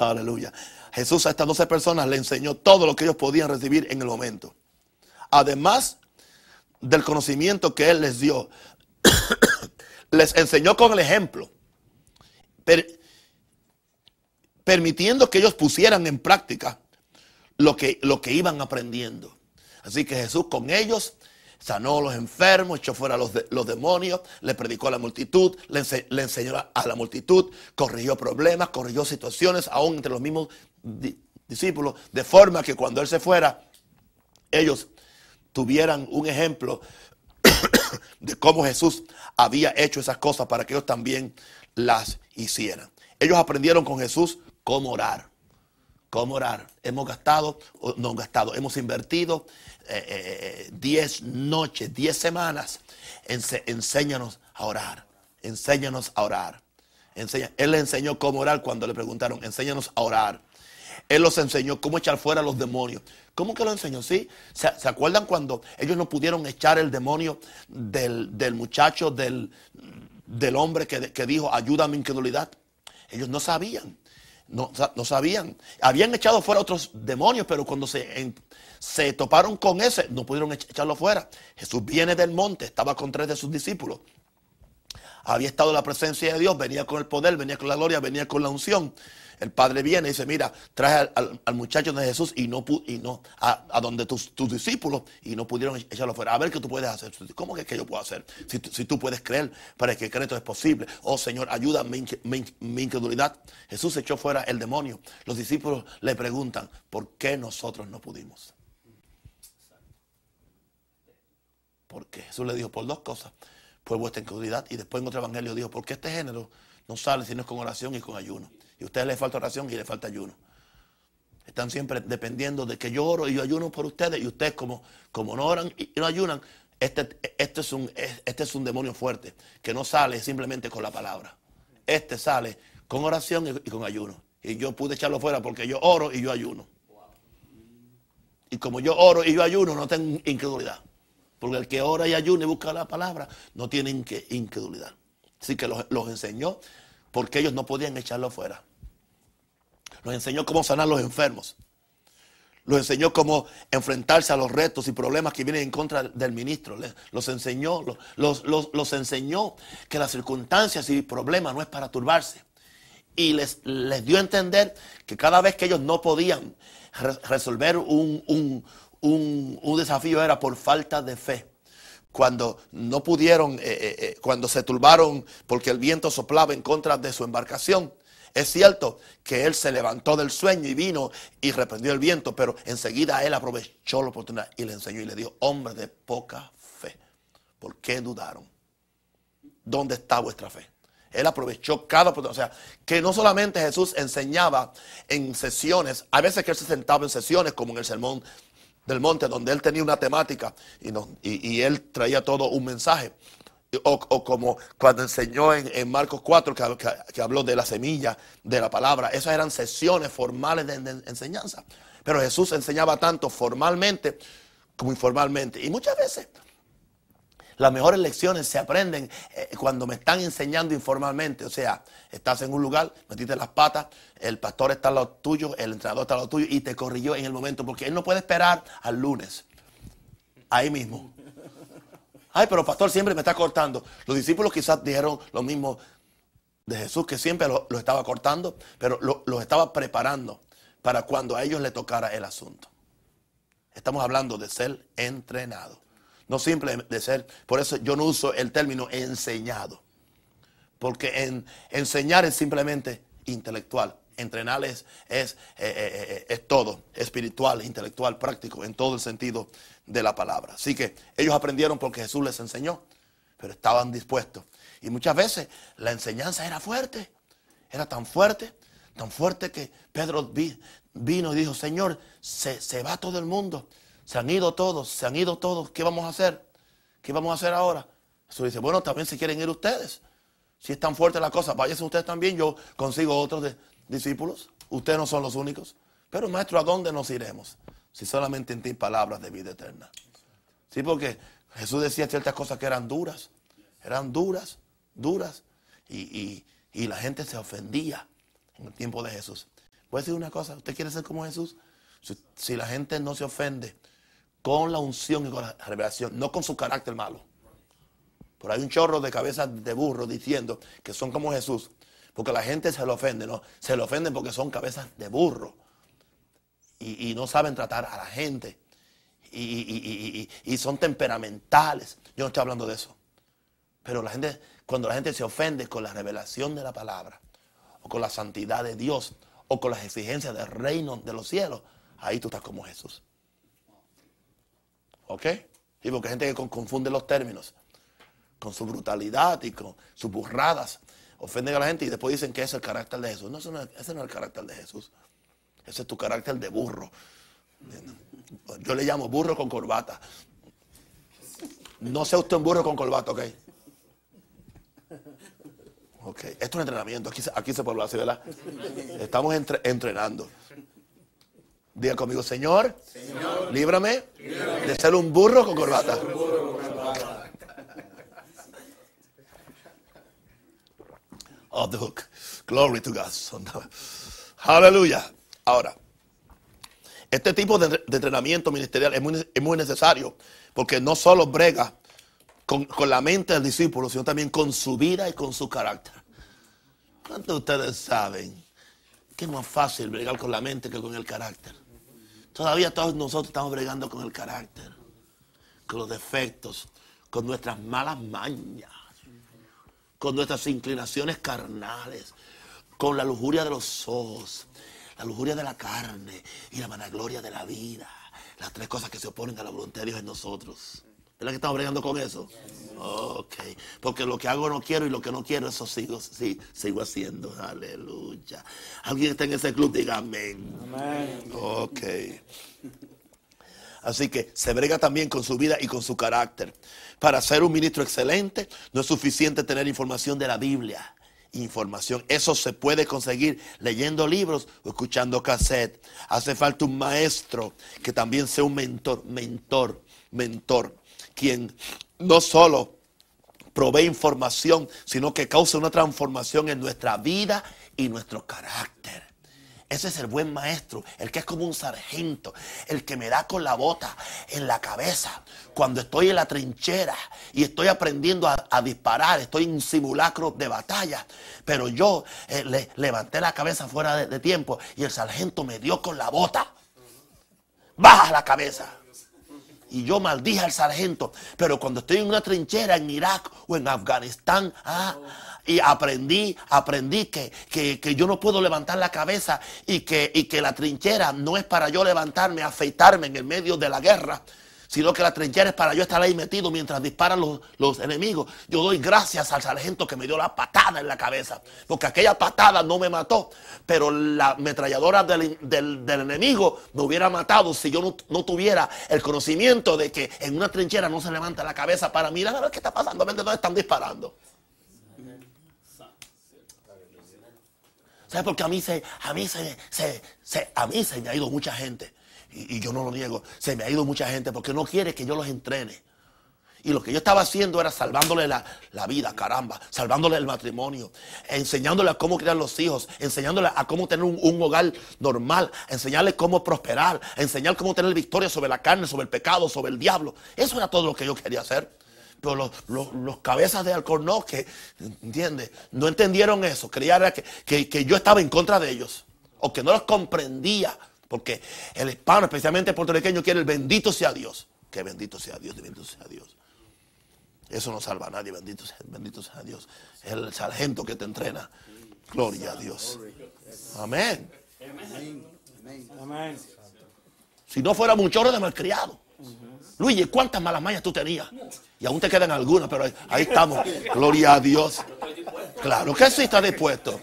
Aleluya. Jesús a estas 12 personas le enseñó todo lo que ellos podían recibir en el momento. Además del conocimiento que Él les dio, les enseñó con el ejemplo, permitiendo que ellos pusieran en práctica lo que, lo que iban aprendiendo. Así que Jesús con ellos sanó a los enfermos, echó fuera a los, los demonios, le predicó a la multitud, le, enseñó a la multitud, corrigió problemas, corrigió situaciones, aún entre los mismos discípulos, de forma que cuando Él se fuera, ellos tuvieran un ejemplo de cómo Jesús había hecho esas cosas para que ellos también las hicieran. Ellos aprendieron con Jesús cómo orar. Cómo orar. Hemos gastado, no gastado, hemos invertido 10 eh, eh, noches, 10 semanas. enséñanos a orar. Enséñanos a orar. Él le enseñó cómo orar cuando le preguntaron, enséñanos a orar. Él los enseñó cómo echar fuera a los demonios. ¿Cómo que lo enseñó? ¿Sí? ¿Se, acuerdan cuando ellos no pudieron echar el demonio del, muchacho, del, del hombre que, que, dijo, ayuda a mi incredulidad? Ellos no sabían. No, no, sabían. Habían echado fuera otros demonios, pero cuando se, se toparon con ese, no pudieron echarlo fuera. Jesús viene del monte, estaba con tres de sus discípulos. Había estado en la presencia de Dios, venía con el poder, venía con la gloria, venía con la unción. El padre viene y dice, mira, trae al, muchacho de Jesús y no, y no a, donde tus, discípulos y no pudieron echarlo fuera. A ver qué tú puedes hacer. ¿Cómo que, que yo puedo hacer? Si, tú puedes creer para que esto es posible. Oh Señor, ayuda mi, mi incredulidad. Jesús echó fuera el demonio. Los discípulos le preguntan, ¿por qué nosotros no pudimos? Porque Jesús le dijo por dos cosas. Fue vuestra incredulidad. Y después en otro evangelio dijo, porque este género no sale sino es con oración y con ayuno. Y a ustedes les falta oración y les falta ayuno. Están siempre dependiendo de que yo oro y yo ayuno por ustedes. Y ustedes como, como no oran y no ayunan, este, este, es un, este es un demonio fuerte que no sale simplemente con la palabra. Este sale con oración y, con ayuno. Y yo pude echarlo fuera porque yo oro y yo ayuno. Y como yo oro y yo ayuno, no tengo incredulidad. Porque el que ora y ayuna y busca la palabra, no tiene incredulidad. Así que los, enseñó porque ellos no podían echarlo fuera. Los enseñó cómo sanar los enfermos. Los enseñó cómo enfrentarse a los retos y problemas que vienen en contra del ministro. Los enseñó, los, enseñó que las circunstancias y problemas no es para turbarse. Y les, les dio a entender que cada vez que ellos no podían resolver un, un, un desafío era por falta de fe cuando no pudieron, eh, eh, eh, cuando se turbaron porque el viento soplaba en contra de su embarcación. Es cierto que él se levantó del sueño y vino y reprendió el viento, pero enseguida él aprovechó la oportunidad y le enseñó y le dijo, hombre de poca fe, ¿por qué dudaron? ¿Dónde está vuestra fe? Él aprovechó cada oportunidad. O sea, que no solamente Jesús enseñaba en sesiones, a veces que él se sentaba en sesiones, como en el sermón del monte, donde él tenía una temática y, no, y, él traía todo un mensaje. O, como cuando enseñó en, Marcos 4, que, habló de la semilla, de la palabra. Esas eran sesiones formales de enseñanza. Pero Jesús enseñaba tanto formalmente como informalmente. Y muchas veces las mejores lecciones se aprenden eh, cuando me están enseñando informalmente. O sea, estás en un lugar, metiste las patas, el pastor está al lado tuyo, el entrenador está al lado tuyo y te corrigió en el momento. Porque él no puede esperar al lunes. Ahí mismo. Ay, pero pastor siempre me está cortando. Los discípulos quizás dijeron lo mismo de Jesús, que siempre lo, estaba cortando, pero lo, lo estaba preparando para cuando a ellos le tocara el asunto. Estamos hablando de ser entrenado. No simple de ser. Por eso yo no uso el término enseñado. Porque en, enseñar es simplemente intelectual. Entrenar es, eh, eh, eh, es, todo, espiritual, intelectual, práctico, en todo el sentido de la palabra. Así que ellos aprendieron porque Jesús les enseñó, pero estaban dispuestos. Y muchas veces la enseñanza era fuerte, era tan fuerte, tan fuerte que Pedro vino y dijo, Señor, se, se va todo el mundo. Se han ido todos, se han ido todos. ¿Qué vamos a hacer? ¿Qué vamos a hacer ahora? Jesús dice, bueno, también si quieren ir ustedes. Si es tan fuerte la cosa, váyanse ustedes también. Yo consigo otros discípulos. Ustedes no son los únicos. Pero maestro, ¿a dónde nos iremos? Si solamente en ti palabras de vida eterna. Sí, porque Jesús decía ciertas cosas que eran duras. Eran duras, duras. Y, la gente se ofendía en el tiempo de Jesús. Voy a decir una cosa, ¿usted quiere ser como Jesús? si la gente no se ofende, con la unción y con la revelación, no con su carácter malo. Pero hay un chorro de cabezas de burro diciendo que son como Jesús, porque la gente se lo ofende, ¿no? Se lo ofenden porque son cabezas de burro y, no saben tratar a la gente y, y, son temperamentales. Yo no estoy hablando de eso. Pero la gente, cuando la gente se ofende con la revelación de la palabra, o con la santidad de Dios, o con las exigencias del reino de los cielos, ahí tú estás como Jesús. ¿Ok? Y porque hay gente que confunde los términos con su brutalidad y con sus burradas. Ofenden a la gente y después dicen que es el carácter de Jesús. No, ese no es el carácter de Jesús. Ese es tu carácter de burro. Yo le llamo burro con corbata. No sea usted un burro con corbata, ¿ok? Ok, esto es un entrenamiento. Aquí, aquí se puede hablar, ¿verdad? Estamos entrenando. Diga conmigo, Señor, líbrame, de ser un burro con corbata. Off the hook. Glory to God. Aleluya. Ahora, este tipo de, entrenamiento ministerial es muy, necesario porque no solo brega con, con, la mente del discípulo, sino también con su vida y con su carácter. ¿Cuántos de ustedes saben que es más fácil bregar con la mente que con el carácter? Todavía todos nosotros estamos bregando con el carácter, con los defectos, con nuestras malas mañas, con nuestras inclinaciones carnales, con la lujuria de los ojos, la lujuria de la carne y la vanagloria de la vida. Las tres cosas que se oponen a la voluntad de Dios en nosotros. ¿Verdad que estamos bregando con eso? Ok. Porque lo que hago no quiero y lo que no quiero, eso sigo, sí, sigo haciendo. Aleluya. ¿Alguien está en ese club? Diga amén. Amén. Ok. Así que se brega también con su vida y con su carácter. Para ser un ministro excelente, no es suficiente tener información de la Biblia. Información. Eso se puede conseguir leyendo libros o escuchando cassette. Hace falta un maestro que también sea un mentor, mentor, mentor quien no solo provee información, sino que causa una transformación en nuestra vida y nuestro carácter. Ese es el buen maestro, el que es como un sargento, el que me da con la bota en la cabeza cuando estoy en la trinchera y estoy aprendiendo a, disparar, estoy en simulacro de batalla. Pero yo eh, le, levanté la cabeza fuera de, de tiempo y el sargento me dio con la bota. Baja la cabeza y yo maldije al sargento. Pero cuando estoy en una trinchera en Irak o en Afganistán, ah, y aprendí, aprendí que, que, yo no puedo levantar la cabeza y que, y que la trinchera no es para yo levantarme, afeitarme en el medio de la guerra, sino que la trinchera es para yo estar ahí metido mientras disparan los, los, enemigos. Yo doy gracias al sargento que me dio la patada en la cabeza, porque aquella patada no me mató, pero la ametralladora del, enemigo me hubiera matado si yo no, tuviera el conocimiento de que en una trinchera no se levanta la cabeza para mirar a ver qué está pasando, a ver de dónde están disparando. ¿Sabes? Porque a mí se, a mí se, se, a mí se me ha ido mucha gente y, yo no lo niego, se me ha ido mucha gente porque no quiere que yo los entrene. Y lo que yo estaba haciendo era salvándole la, vida, caramba, salvándole el matrimonio, enseñándole a cómo criar los hijos, enseñándole a cómo tener un, hogar normal, enseñarle cómo prosperar, enseñar cómo tener victoria sobre la carne, sobre el pecado, sobre el diablo. Eso era todo lo que yo quería hacer. Pero los, cabezas de Alcornoz que, ¿entiendes? No entendieron eso, creían que, que yo estaba en contra de ellos, o que no los comprendía, porque el hispano, especialmente el puertorriqueño, quiere el bendito sea Dios. Que bendito sea Dios, bendito sea Dios. Eso no salva a nadie, bendito sea, bendito sea Dios. Es el sargento que te entrena. Gloria a Dios. Amén. Amén. Si no fuera un chorro de malcriado. Luigi, ¿cuántas malas mañas tú tenías? Y aún te quedan algunas, pero ahí, estamos. Gloria a Dios. Claro que sí está dispuesto.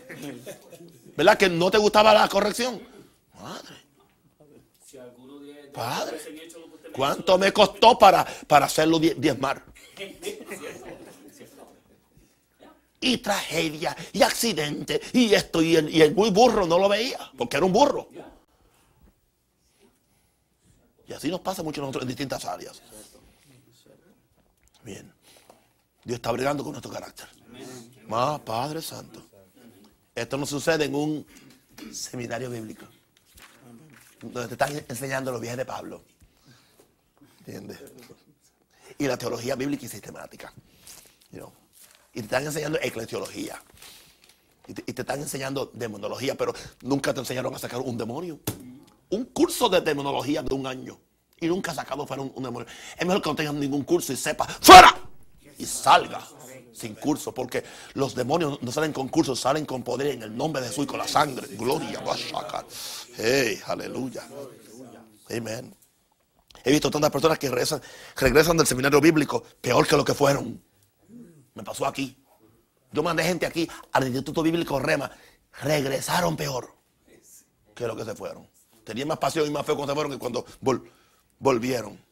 ¿Verdad que no te gustaba la corrección? Madre. Padre, ¿cuánto me costó para, para hacerlo diezmar? Y tragedia, y accidente, y esto, y el, y el muy burro no lo veía, porque era un burro. Y así nos pasa mucho nosotros en distintas áreas. Bien. Dios está brigando con nuestro carácter. Más Padre Santo. Esto no sucede en un seminario bíblico donde te están enseñando los viajes de Pablo. ¿Entiendes? Y la teología bíblica y sistemática. Y te están enseñando eclesiología. Y te, están enseñando demonología, pero nunca te enseñaron a sacar un demonio. Un curso de demonología de un año. Y nunca sacado fuera un, demonio. Es mejor que no tengas ningún curso y sepa, ¡fuera! Y salga sin curso, porque los demonios no salen con curso, salen con poder en el nombre de Jesús y con la sangre. Gloria, a. Hey, aleluya. Amén. He visto tantas personas que regresan, regresan del seminario bíblico peor que lo que fueron. Me pasó aquí. Yo mandé gente aquí al Instituto Bíblico Rema. Regresaron peor que lo que se fueron. Tenían más pasión y más fe cuando se fueron que cuando volvieron.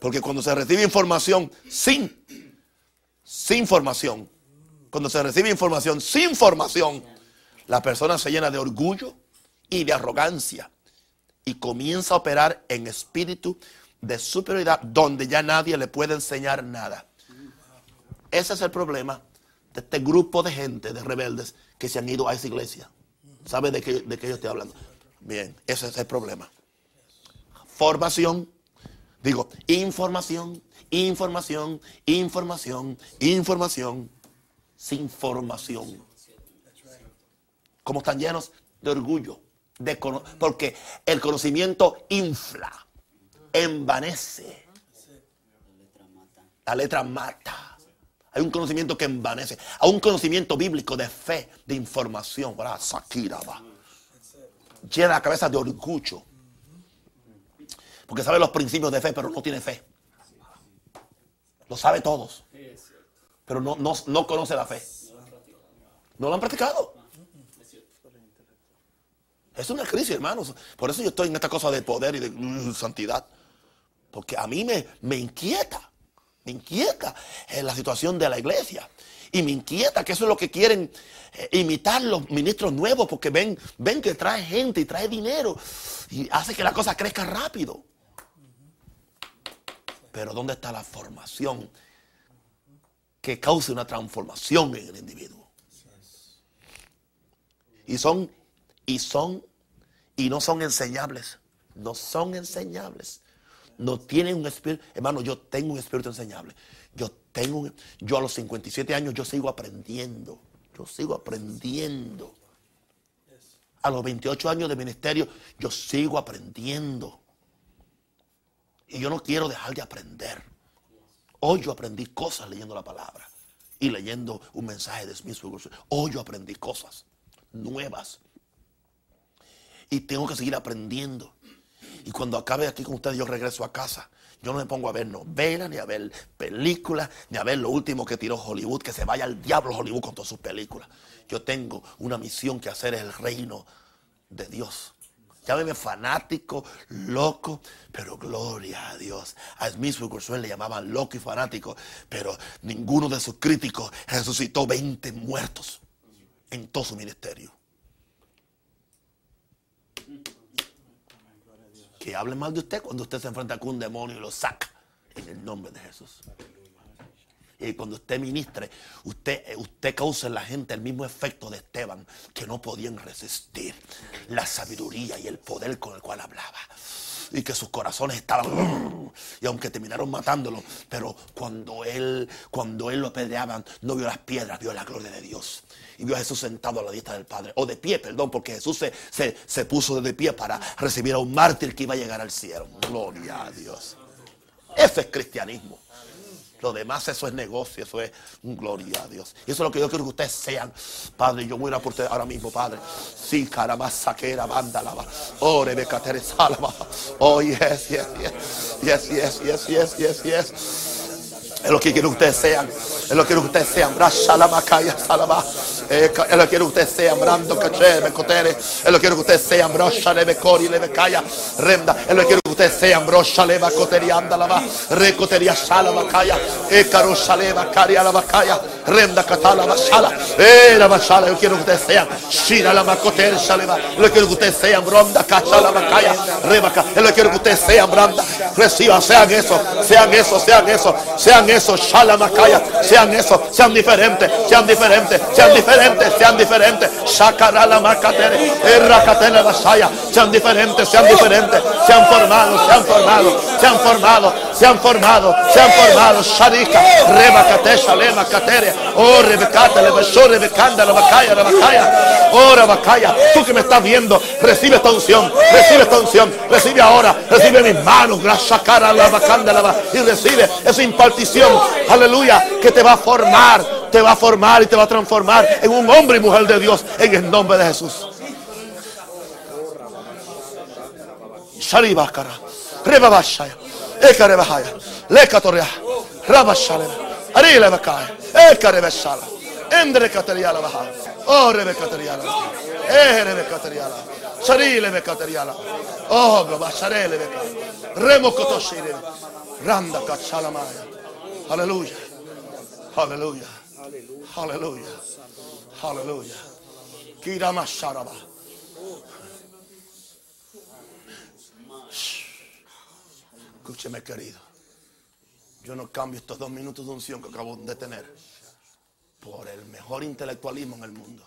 Porque cuando se recibe información sin, sin formación, cuando se recibe información sin formación, la persona se llena de orgullo, y de arrogancia y comienza a operar en espíritu de superioridad donde ya nadie le puede enseñar nada. Ese es el problema de este grupo de gente, de rebeldes, que se han ido a esa iglesia. ¿Sabe de qué, de qué yo estoy hablando? Bien, ese es el problema. Formación, digo, información, información, información, información, sin formación. Como están llenos de orgullo, porque el conocimiento infla, envanece. La letra mata. Hay un conocimiento que envanece. Hay un conocimiento bíblico de fe, de información. Llena la cabeza de orgullo. Porque sabe los principios de fe, pero no tiene fe. Lo sabe todos. Pero no, no, no conoce la fe. No lo han practicado. Es una crisis, hermanos. Por eso yo estoy en esta cosa de poder y de mm, santidad. Porque a mí me, me inquieta. Me inquieta la situación de la iglesia. Y me inquieta que eso es lo que quieren eh, imitar los ministros nuevos porque ven, ven que trae gente y trae dinero y hace que la cosa crezca rápido. Pero ¿dónde está la formación que cause una transformación en el individuo? Y son y son y no son enseñables. No son enseñables. No tienen un espíritu. Hermano, yo tengo un espíritu enseñable. Yo tengo yo a los 57 años yo sigo aprendiendo. Yo sigo aprendiendo. A los 28 años de ministerio yo sigo aprendiendo. Y yo no quiero dejar de aprender. Hoy yo aprendí cosas leyendo la palabra y leyendo un mensaje de Smith. Hoy yo aprendí cosas nuevas y tengo que seguir aprendiendo. Y cuando acabe aquí con ustedes, yo regreso a casa. Yo no me pongo a ver novelas, ni a ver películas, ni a ver lo último que tiró Hollywood, que se vaya al diablo Hollywood con todas sus películas. Yo tengo una misión que hacer es el reino de Dios. Llámeme fanático, loco, pero gloria a Dios. A Smith Wigglesworth le llamaban loco y fanático, pero ninguno de sus críticos resucitó 20 muertos en todo su ministerio. Que hable mal de usted cuando usted se enfrenta con un demonio y lo saca en el nombre de Jesús. Y cuando usted ministre, usted, eh, usted causa en la gente el mismo efecto de Esteban, que no podían resistir la sabiduría y el poder con el cual hablaba. Y que sus corazones estaban, y aunque terminaron matándolo, pero cuando él, cuando él lo apedreaban, no vio las piedras, vio la gloria de Dios. Y vio a Jesús sentado a la diestra del Padre, o de pie, perdón, porque Jesús se, se, se puso de pie para recibir a un mártir que iba a llegar al cielo. Gloria a Dios. Eso es cristianismo. Lo demás, eso es negocio, eso es gloria a Dios. Y eso es lo que yo quiero que ustedes sean. Padre, yo voy a por ustedes ahora mismo, Padre. Sí, caramba, saquera, banda, lava. Ore, becatere, salva. Oh, yes, yes, yes. Yes, yes, yes, yes, yes, yes. Es lo que quiero que ustedes sean. Es lo que quiero que ustedes sean. Brasha la macaya salama. Es lo que quiero que ustedes sean. Brando caché, becotere. Es lo que quiero que ustedes sean. Brosha le becori, le becaya. Remda. Es lo que quiero que ustedes sean. Brosha le bacoteri anda lava. Recoteria sala macaya. E carosha le bacaria la macaya. Remda catala basala. E la basala. Yo quiero que ustedes sean. Shira la macotere saleva. Es lo que quiero que ustedes sean. Bronda cacha la macaya. Rebaca. Es lo que quiero que ustedes sean. Branda. Reciban. Sean eso. Sean eso. Sean eso. Sean eso, Shalamakaya, sean eso, sean diferentes, sean diferentes, sean diferentes, sean diferentes, Shakarala Makatere, Errakatele Basaya, sean diferentes, sean diferentes, sean formados, sean formados, sean formados, sean formados, sean formados, Sharika, Rebakate, Shalema Katere, oh Rebekata, Lebesho, Rebekanda, Rabakaya, Rabakaya, oh Rabakaya, tú que me estás viendo, recibe esta unción, recibe esta unción, recibe ahora, recibe mis manos, Grashakara, Rabakanda, y recibe esa impartición aleluya, que te va a formar, te va a formar y te va a transformar en un hombre y mujer de Dios en el nombre de Jesús. Oh Eh Oh Babasharele Beka, Remo Kotoshire, Randa Kachalamaya. Aleluya. Aleluya. Aleluya. Aleluya. Kirama Sharaba. Escúcheme, querido. Yo no cambio estos dos minutos de unción que acabo de tener por el mejor intelectualismo en el mundo.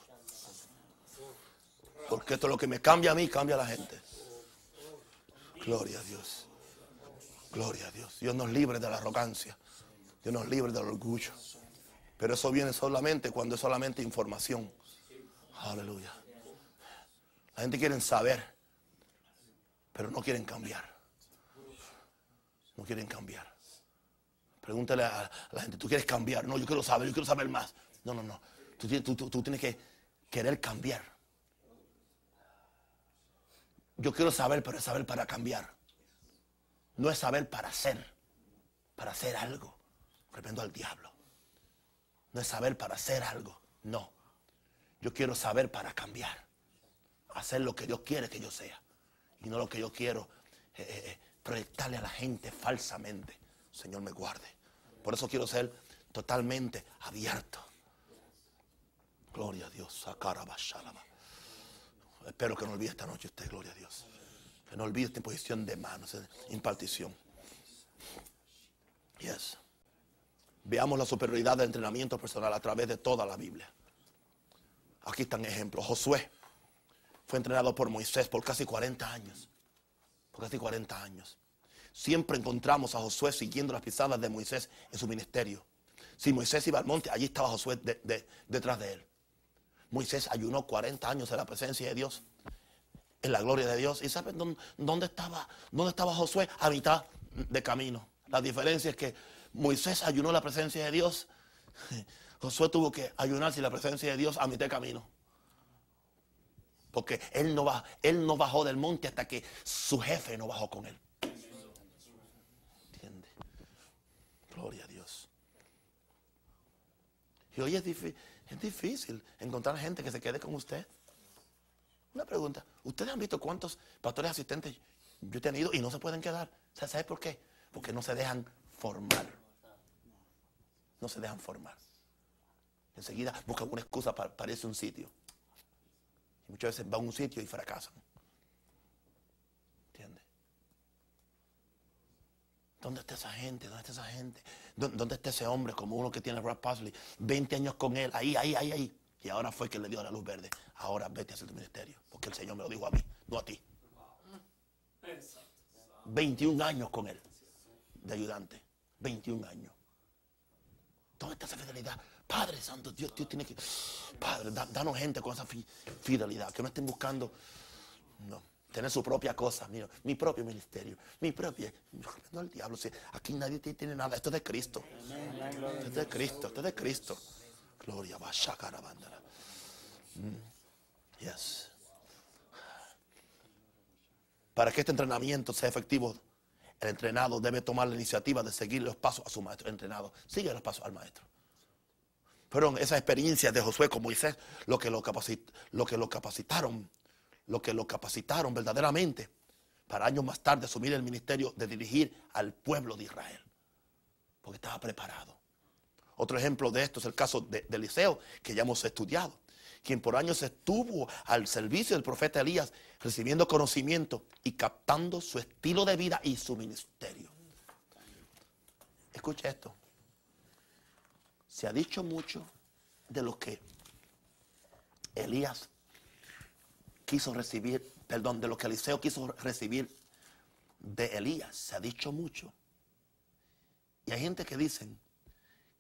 Porque esto es lo que me cambia a mí, cambia a la gente. Gloria a Dios. Gloria a Dios. Dios nos libre de la arrogancia. Dios nos libre del orgullo. Pero eso viene solamente cuando es solamente información. Aleluya. La gente quiere saber, pero no quieren cambiar. No quieren cambiar. Pregúntale a la gente, ¿tú quieres cambiar? No, yo quiero saber, yo quiero saber más. No, no, no. Tú, tienes- que querer cambiar. Yo quiero saber, pero es saber para cambiar. No es saber para hacer, para hacer algo. Reprendo al diablo. No es saber para hacer algo. No. Yo quiero saber para cambiar. Hacer lo que Dios quiere que yo sea. Y no lo que yo quiero eh, eh, eh, proyectarle a la gente falsamente. Señor me guarde. Por eso quiero ser totalmente abierto. Gloria a Dios. Espero que no olvide esta noche usted, gloria a Dios. Que no olvide esta posición de manos, impartición. Yes. Veamos la superioridad del entrenamiento personal a través de toda la Biblia. Aquí están ejemplos. Josué fue entrenado por Moisés por casi 40 años. Por casi 40 años. Siempre encontramos a Josué siguiendo las pisadas de Moisés en su ministerio. Si Moisés iba al monte, allí estaba Josué de- de- detrás de él. Moisés ayunó 40 años en la presencia de Dios, en la gloria de Dios. ¿Y saben dónde estaba, dónde estaba Josué? A mitad de camino. La diferencia es que Moisés ayunó la presencia de Dios. Josué tuvo que ayunarse en la presencia de Dios a mitad de camino. Porque él no, va, él no bajó del monte hasta que su jefe no bajó con él. ¿Entiende? Gloria a Dios. Y hoy es, es difícil encontrar gente que se quede con usted. Una pregunta. ¿Ustedes han visto cuántos pastores asistentes yo he tenido y no se pueden quedar? ¿Sabe por qué? Porque no se dejan formar. No se dejan formar. Enseguida buscan una excusa para, para irse a un sitio. Y muchas veces van a un sitio y fracasan. ¿Entiendes? ¿Dónde está esa gente? ¿Dónde está esa gente? ¿Dónde está ese hombre como uno que tiene Rob Pasley? 20 años con él, ahí, ahí, ahí, ahí. Y ahora fue que le dio la luz verde. Ahora vete a hacer tu ministerio. Porque el Señor me lo dijo a mí, no a ti. 21 años con él, de ayudante. 21 años. ¿Dónde está esa fidelidad? Padre Santo, Dios, Dios tiene que. Padre, danos gente con esa fidelidad. Que no estén buscando. No. Tener su propia cosa, mira, mi propio ministerio, mi propia. No el diablo, aquí nadie tiene nada. Esto es de Cristo. Esto es de Cristo, esto es de Cristo. Gloria, va mm. Yes. Para que este entrenamiento sea efectivo, el entrenado debe tomar la iniciativa de seguir los pasos a su maestro. El entrenado sigue los pasos al maestro. Fueron esas experiencias de Josué con Moisés lo que lo, lo que lo capacitaron, lo que lo capacitaron verdaderamente para años más tarde asumir el ministerio de dirigir al pueblo de Israel. Porque estaba preparado. Otro ejemplo de esto es el caso de, Eliseo, que ya hemos estudiado, quien por años estuvo al servicio del profeta Elías, recibiendo conocimiento y captando su estilo de vida y su ministerio. Escucha esto se ha dicho mucho de lo que Elías quiso recibir, perdón, de lo que Eliseo quiso recibir de Elías. Se ha dicho mucho. Y hay gente que dicen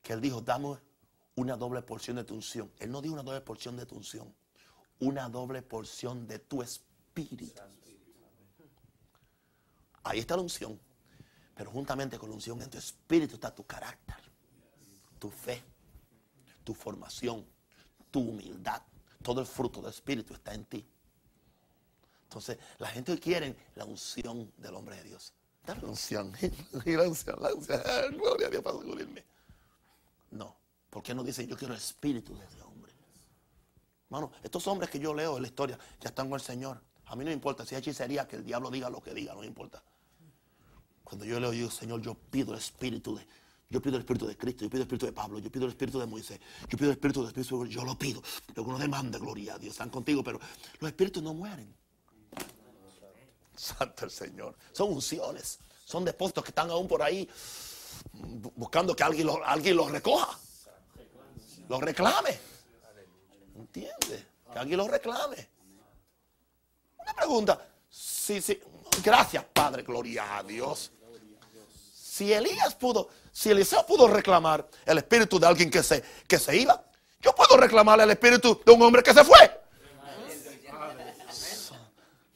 que él dijo, dame una doble porción de tu unción. Él no dijo una doble porción de tu unción, una doble porción de tu espíritu. Ahí está la unción. Pero juntamente con la unción en tu espíritu está tu carácter tu fe, tu formación, tu humildad. Todo el fruto del Espíritu está en ti. Entonces, la gente quiere la unción del hombre de Dios. Dame la unción, la unción, la unción. Gloria a Dios para cubrirme. No, ¿por qué no dicen yo quiero el espíritu de ese hombre? Hermano, estos hombres que yo leo en la historia ya están con el Señor. A mí no importa si hay hechicería que el diablo diga lo que diga, no me importa. Cuando yo leo, yo, Señor, yo pido el espíritu de, yo pido el Espíritu de Cristo, yo pido el Espíritu de Pablo, yo pido el Espíritu de Moisés, yo pido el Espíritu de Espíritu, yo lo pido. Luego no demanda, gloria a Dios, están contigo, pero los espíritus no mueren. Santo el Señor. Son unciones, son depósitos que están aún por ahí buscando que alguien los recoja, los reclame. ¿Entiendes? Que alguien los reclame. Una pregunta. Sí, sí. Gracias, Padre, gloria a Dios. Si Elías pudo, si Eliseo pudo reclamar el espíritu de alguien que se, que se iba, yo puedo reclamar el espíritu de un hombre que se fue.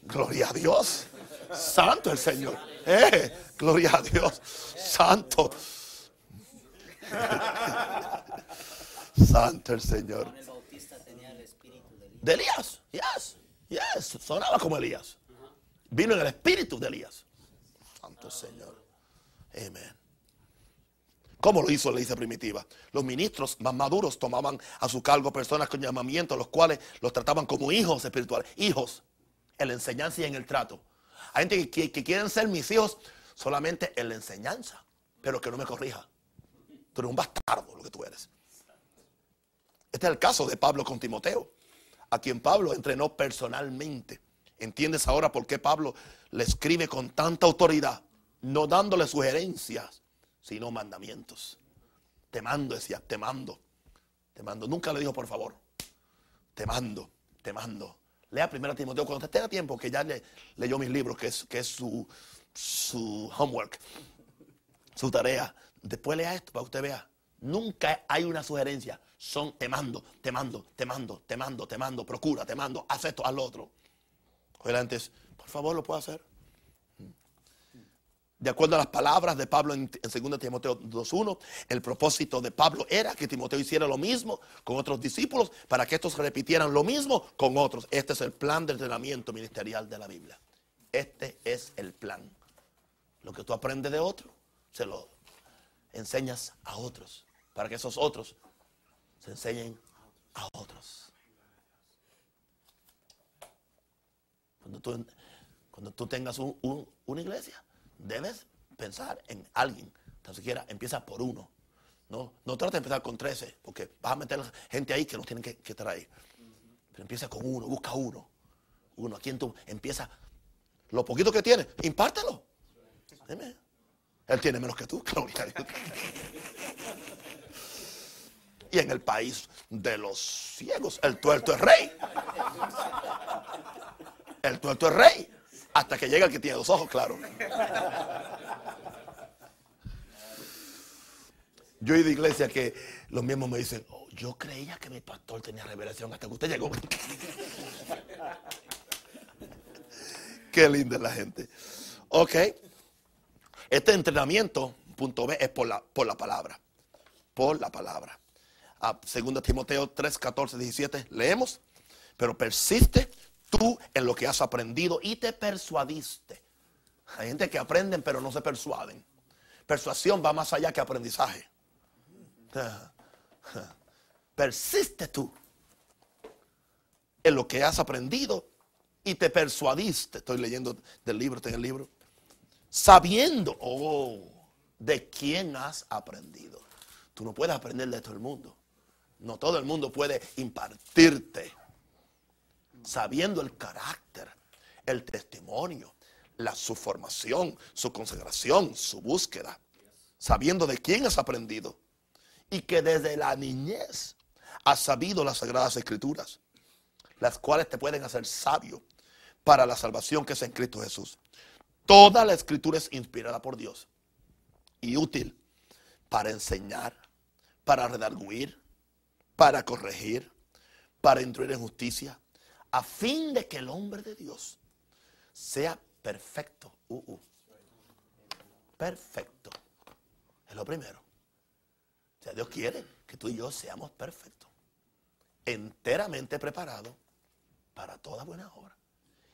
Gloria a Dios. Santo el Señor. Eh, gloria a Dios. Santo. Santo el Señor. De Elías. Yes. Yes. Sonaba como Elías. Vino en el espíritu de Elías. Santo el Señor. Amén. ¿Cómo lo hizo la iglesia primitiva? Los ministros más maduros tomaban a su cargo personas con llamamiento, los cuales los trataban como hijos espirituales, hijos en la enseñanza y en el trato. Hay gente que, quieren ser mis hijos solamente en la enseñanza, pero que no me corrija. Tú eres un bastardo lo que tú eres. Este es el caso de Pablo con Timoteo, a quien Pablo entrenó personalmente. ¿Entiendes ahora por qué Pablo le escribe con tanta autoridad? no dándole sugerencias, sino mandamientos. Te mando, decía, te mando, te mando. Nunca le dijo, por favor, te mando, te mando. Lea primero Timoteo cuando usted tenga tiempo, que ya le, leyó mis libros, que es, que es su, su homework, su tarea. Después lea esto para que usted vea. Nunca hay una sugerencia. Son te mando, te mando, te mando, te mando, te mando, procura, te mando, haz esto, haz otro. Oye, antes, por favor, lo puedo hacer de acuerdo a las palabras de Pablo en, 2 Timoteo 2.1, el propósito de Pablo era que Timoteo hiciera lo mismo con otros discípulos para que estos repitieran lo mismo con otros. Este es el plan de entrenamiento ministerial de la Biblia. Este es el plan. Lo que tú aprendes de otro, se lo, enseñas a otros, para que esos otros se enseñen a otros. Cuando tú, cuando tú tengas una iglesia, debes pensar en alguien. Tan siquiera empieza por uno. No, no trata de empezar con 13, porque vas a meter gente ahí que no tienen que, que estar ahí. Pero empieza con uno, busca uno. Uno, a quien tú empieza lo poquito que tiene, impártelo. Él tiene menos que tú, gloria Y en el país de los ciegos, el tuerto es rey. El tuerto es rey. Hasta que llega el que tiene dos ojos, claro. Yo he ido a iglesia que los mismos me dicen, oh, yo creía que mi pastor tenía revelación hasta que usted llegó. Qué linda la gente. Ok. Este entrenamiento, punto B, es por la, por la palabra. Por la palabra. A 2 Timoteo 3, 14, 17, leemos. Pero persiste tú en lo que has aprendido y te persuadiste. Hay gente que aprenden pero no se persuaden. Persuasión va más allá que aprendizaje. Persiste tú en lo que has aprendido y te persuadiste. Estoy leyendo del libro, está en el libro. Sabiendo, oh, de quién has aprendido. Tú no puedes aprender de todo el mundo. No todo el mundo puede impartirte. Sabiendo el carácter, el testimonio, la, su formación, su consagración, su búsqueda. Sabiendo de quién has aprendido. Y que desde la niñez has sabido las sagradas escrituras, las cuales te pueden hacer sabio para la salvación que es en Cristo Jesús. Toda la escritura es inspirada por Dios y útil para enseñar, para redarguir, para corregir, para instruir en justicia, a fin de que el hombre de Dios sea perfecto. Uh, uh. Perfecto. Es lo primero. O sea, Dios quiere que tú y yo seamos perfectos. Enteramente preparados para toda buena obra.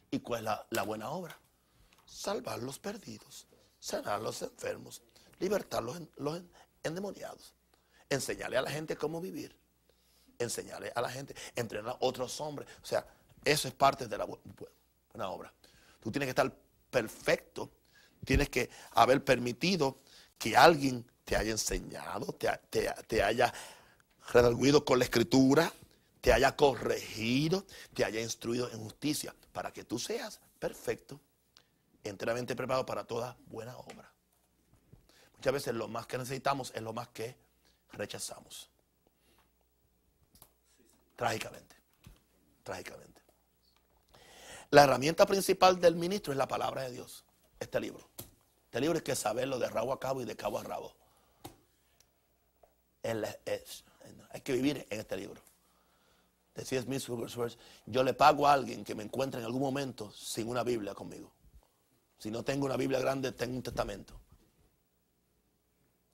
¿Y cuál es la, buena obra? Salvar los perdidos, sanar los enfermos, libertar los, los endemoniados, enseñarle a la gente cómo vivir, enseñarle a la gente, entrenar a otros hombres. O sea, eso es parte de la buena obra. Tú tienes que estar perfecto, tienes que haber permitido que alguien te haya enseñado, te, te haya redarguido con la escritura, te haya corregido, te haya instruido en justicia, para que tú seas perfecto, enteramente preparado para toda buena obra. Muchas veces lo más que necesitamos es lo más que rechazamos. Trágicamente, trágicamente. La herramienta principal del ministro es la palabra de Dios, este libro. Este libro hay que saberlo de rabo a cabo y de cabo a rabo. hay que vivir en este libro decía Smith yo le pago a alguien que me encuentre en algún momento sin una Biblia conmigo. Si no tengo una Biblia grande, tengo un testamento.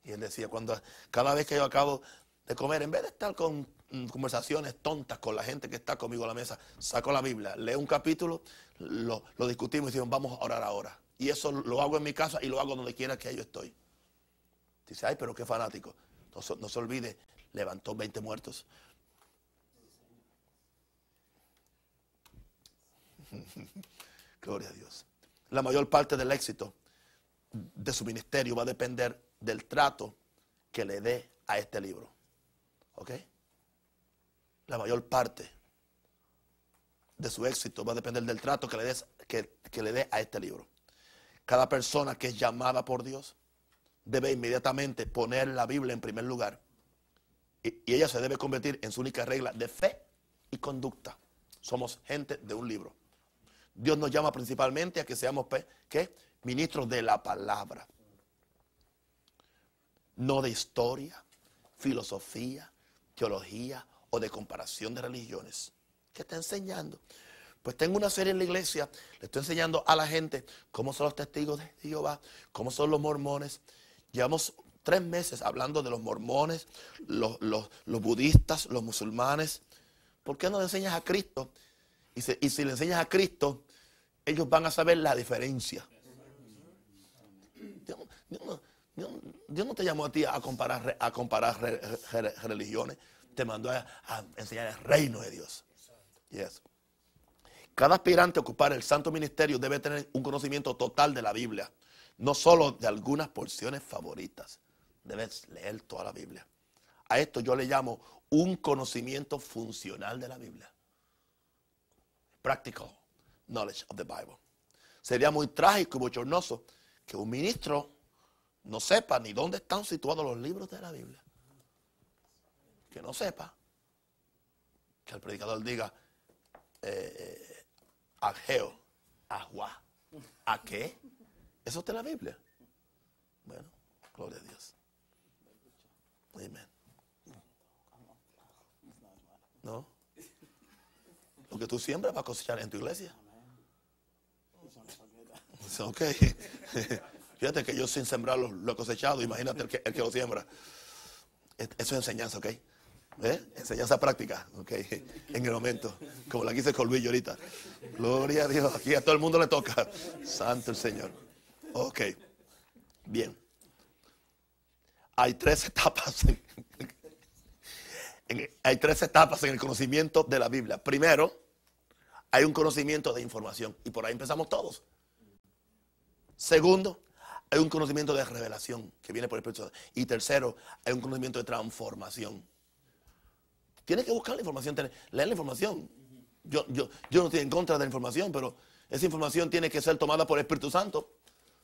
Y él decía, cuando cada vez que yo acabo de comer, en vez de estar con mm, conversaciones tontas con la gente que está conmigo a la mesa, saco la Biblia, leo un capítulo, lo, discutimos y decimos, vamos a orar ahora. Y eso lo hago en mi casa y lo hago donde quiera que yo estoy. Dice, ay, pero qué fanático. No, no se olvide, levantó 20 muertos, Gloria a Dios. La mayor parte del éxito de su ministerio va a depender del trato que le dé a este libro. ¿Ok? La mayor parte de su éxito va a depender del trato que le, des, que, le dé a este libro. Cada persona que es llamada por Dios debe inmediatamente poner la Biblia en primer lugar. Y, y ella se debe convertir en su única regla de fe y conducta. Somos gente de un libro. Dios nos llama principalmente a que seamos ¿qué? ministros de la palabra. No de historia, filosofía, o de comparación de religiones. ¿Qué está enseñando? Pues tengo una serie en la iglesia, le estoy enseñando a la gente cómo son los testigos de Jehová, cómo son los mormones. Llevamos tres meses hablando de los mormones, los, los budistas, los musulmanes. ¿Por qué no le enseñas a Cristo y, si le enseñas a Cristo, ellos van a saber la diferencia. Dios no te llamó a ti a comparar, a comparar religiones. Te mandó a, enseñar el reino de Dios. Yes. Cada aspirante a ocupar el santo ministerio debe tener un conocimiento total de la Biblia, no solo de algunas porciones favoritas. Debes leer toda la Biblia. A esto yo le llamo un conocimiento funcional de la Biblia. Practical knowledge of the Bible. Sería muy trágico y bochornoso que un ministro no sepa ni dónde están situados los libros de la Biblia. Que no sepa. Que el predicador diga, eh, eh Ageo, Ajuá, ¿a qué? Eso está en la Biblia. Bueno, gloria a Dios. Amén. ¿No? Lo que tú siembras va a cosechar en tu iglesia. Ok. Fíjate que yo sin sembrarlo lo he cosechado. Imagínate el que, el que lo siembra. Eso es enseñanza, ¿ok? ¿Eh? Enseñanza práctica, ¿ok? En el momento. Como la quise Colvillo ahorita. Gloria a Dios. Aquí a todo el mundo le toca. Santo el Señor. Ok. Bien. Hay tres etapas. hay tres etapas en el conocimiento de la Biblia. Primero, hay un conocimiento de información. Y por ahí empezamos todos. Segundo, hay un conocimiento de revelación que viene por el Espíritu. Y tercero, hay un conocimiento de transformación. Tienes que buscar la información, leer la información. Yo, yo, yo no estoy en contra de la información, pero esa información tiene que ser tomada por el Espíritu Santo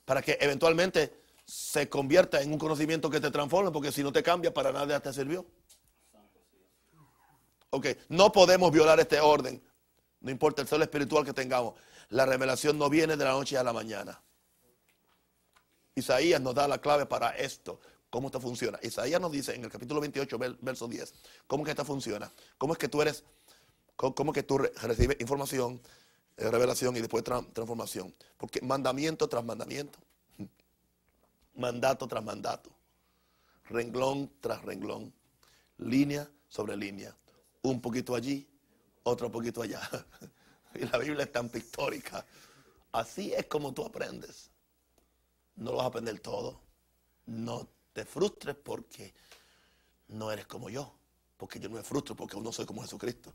para que eventualmente se convierta en un conocimiento que te transforme, porque si no te cambia, para nada te sirvió. Ok, no podemos violar este orden, no importa el ser espiritual que tengamos. La revelación no viene de la noche a la mañana. Isaías nos da la clave para esto, cómo esto funciona. Isaías nos dice en el capítulo 28, verso 10, cómo que esto funciona. Cómo es que tú eres, cómo que tú recibes información, eh, revelación y después transformación. Porque mandamiento tras mandamiento, mandato tras mandato, renglón tras renglón, línea sobre línea, un poquito allí, otro poquito allá. Y la Biblia es tan pictórica. Así es como tú aprendes no lo vas a aprender todo. No te frustres porque no eres como yo. Porque yo no me frustro porque aún no soy como Jesucristo.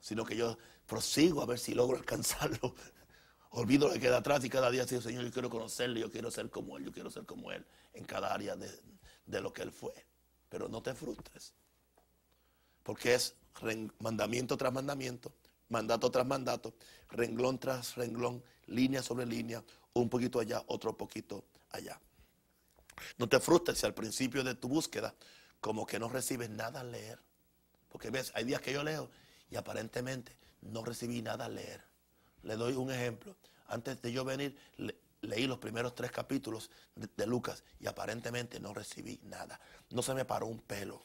Sino que yo prosigo a ver si logro alcanzarlo. Olvido lo que queda atrás y cada día digo, Señor, yo quiero conocerle, yo quiero ser como Él, yo quiero ser como Él en cada área de, de lo que Él fue. Pero no te frustres. Porque es mandamiento tras mandamiento, mandato tras mandato, renglón tras renglón, línea sobre línea, un poquito allá, otro poquito allá. No te frustres si al principio de tu búsqueda como que no recibes nada al leer. Porque ves, hay días que yo leo y aparentemente no recibí nada al leer. Le doy un ejemplo. Antes de yo venir, leí los primeros tres capítulos de, Lucas y aparentemente no recibí nada. No se me paró un pelo.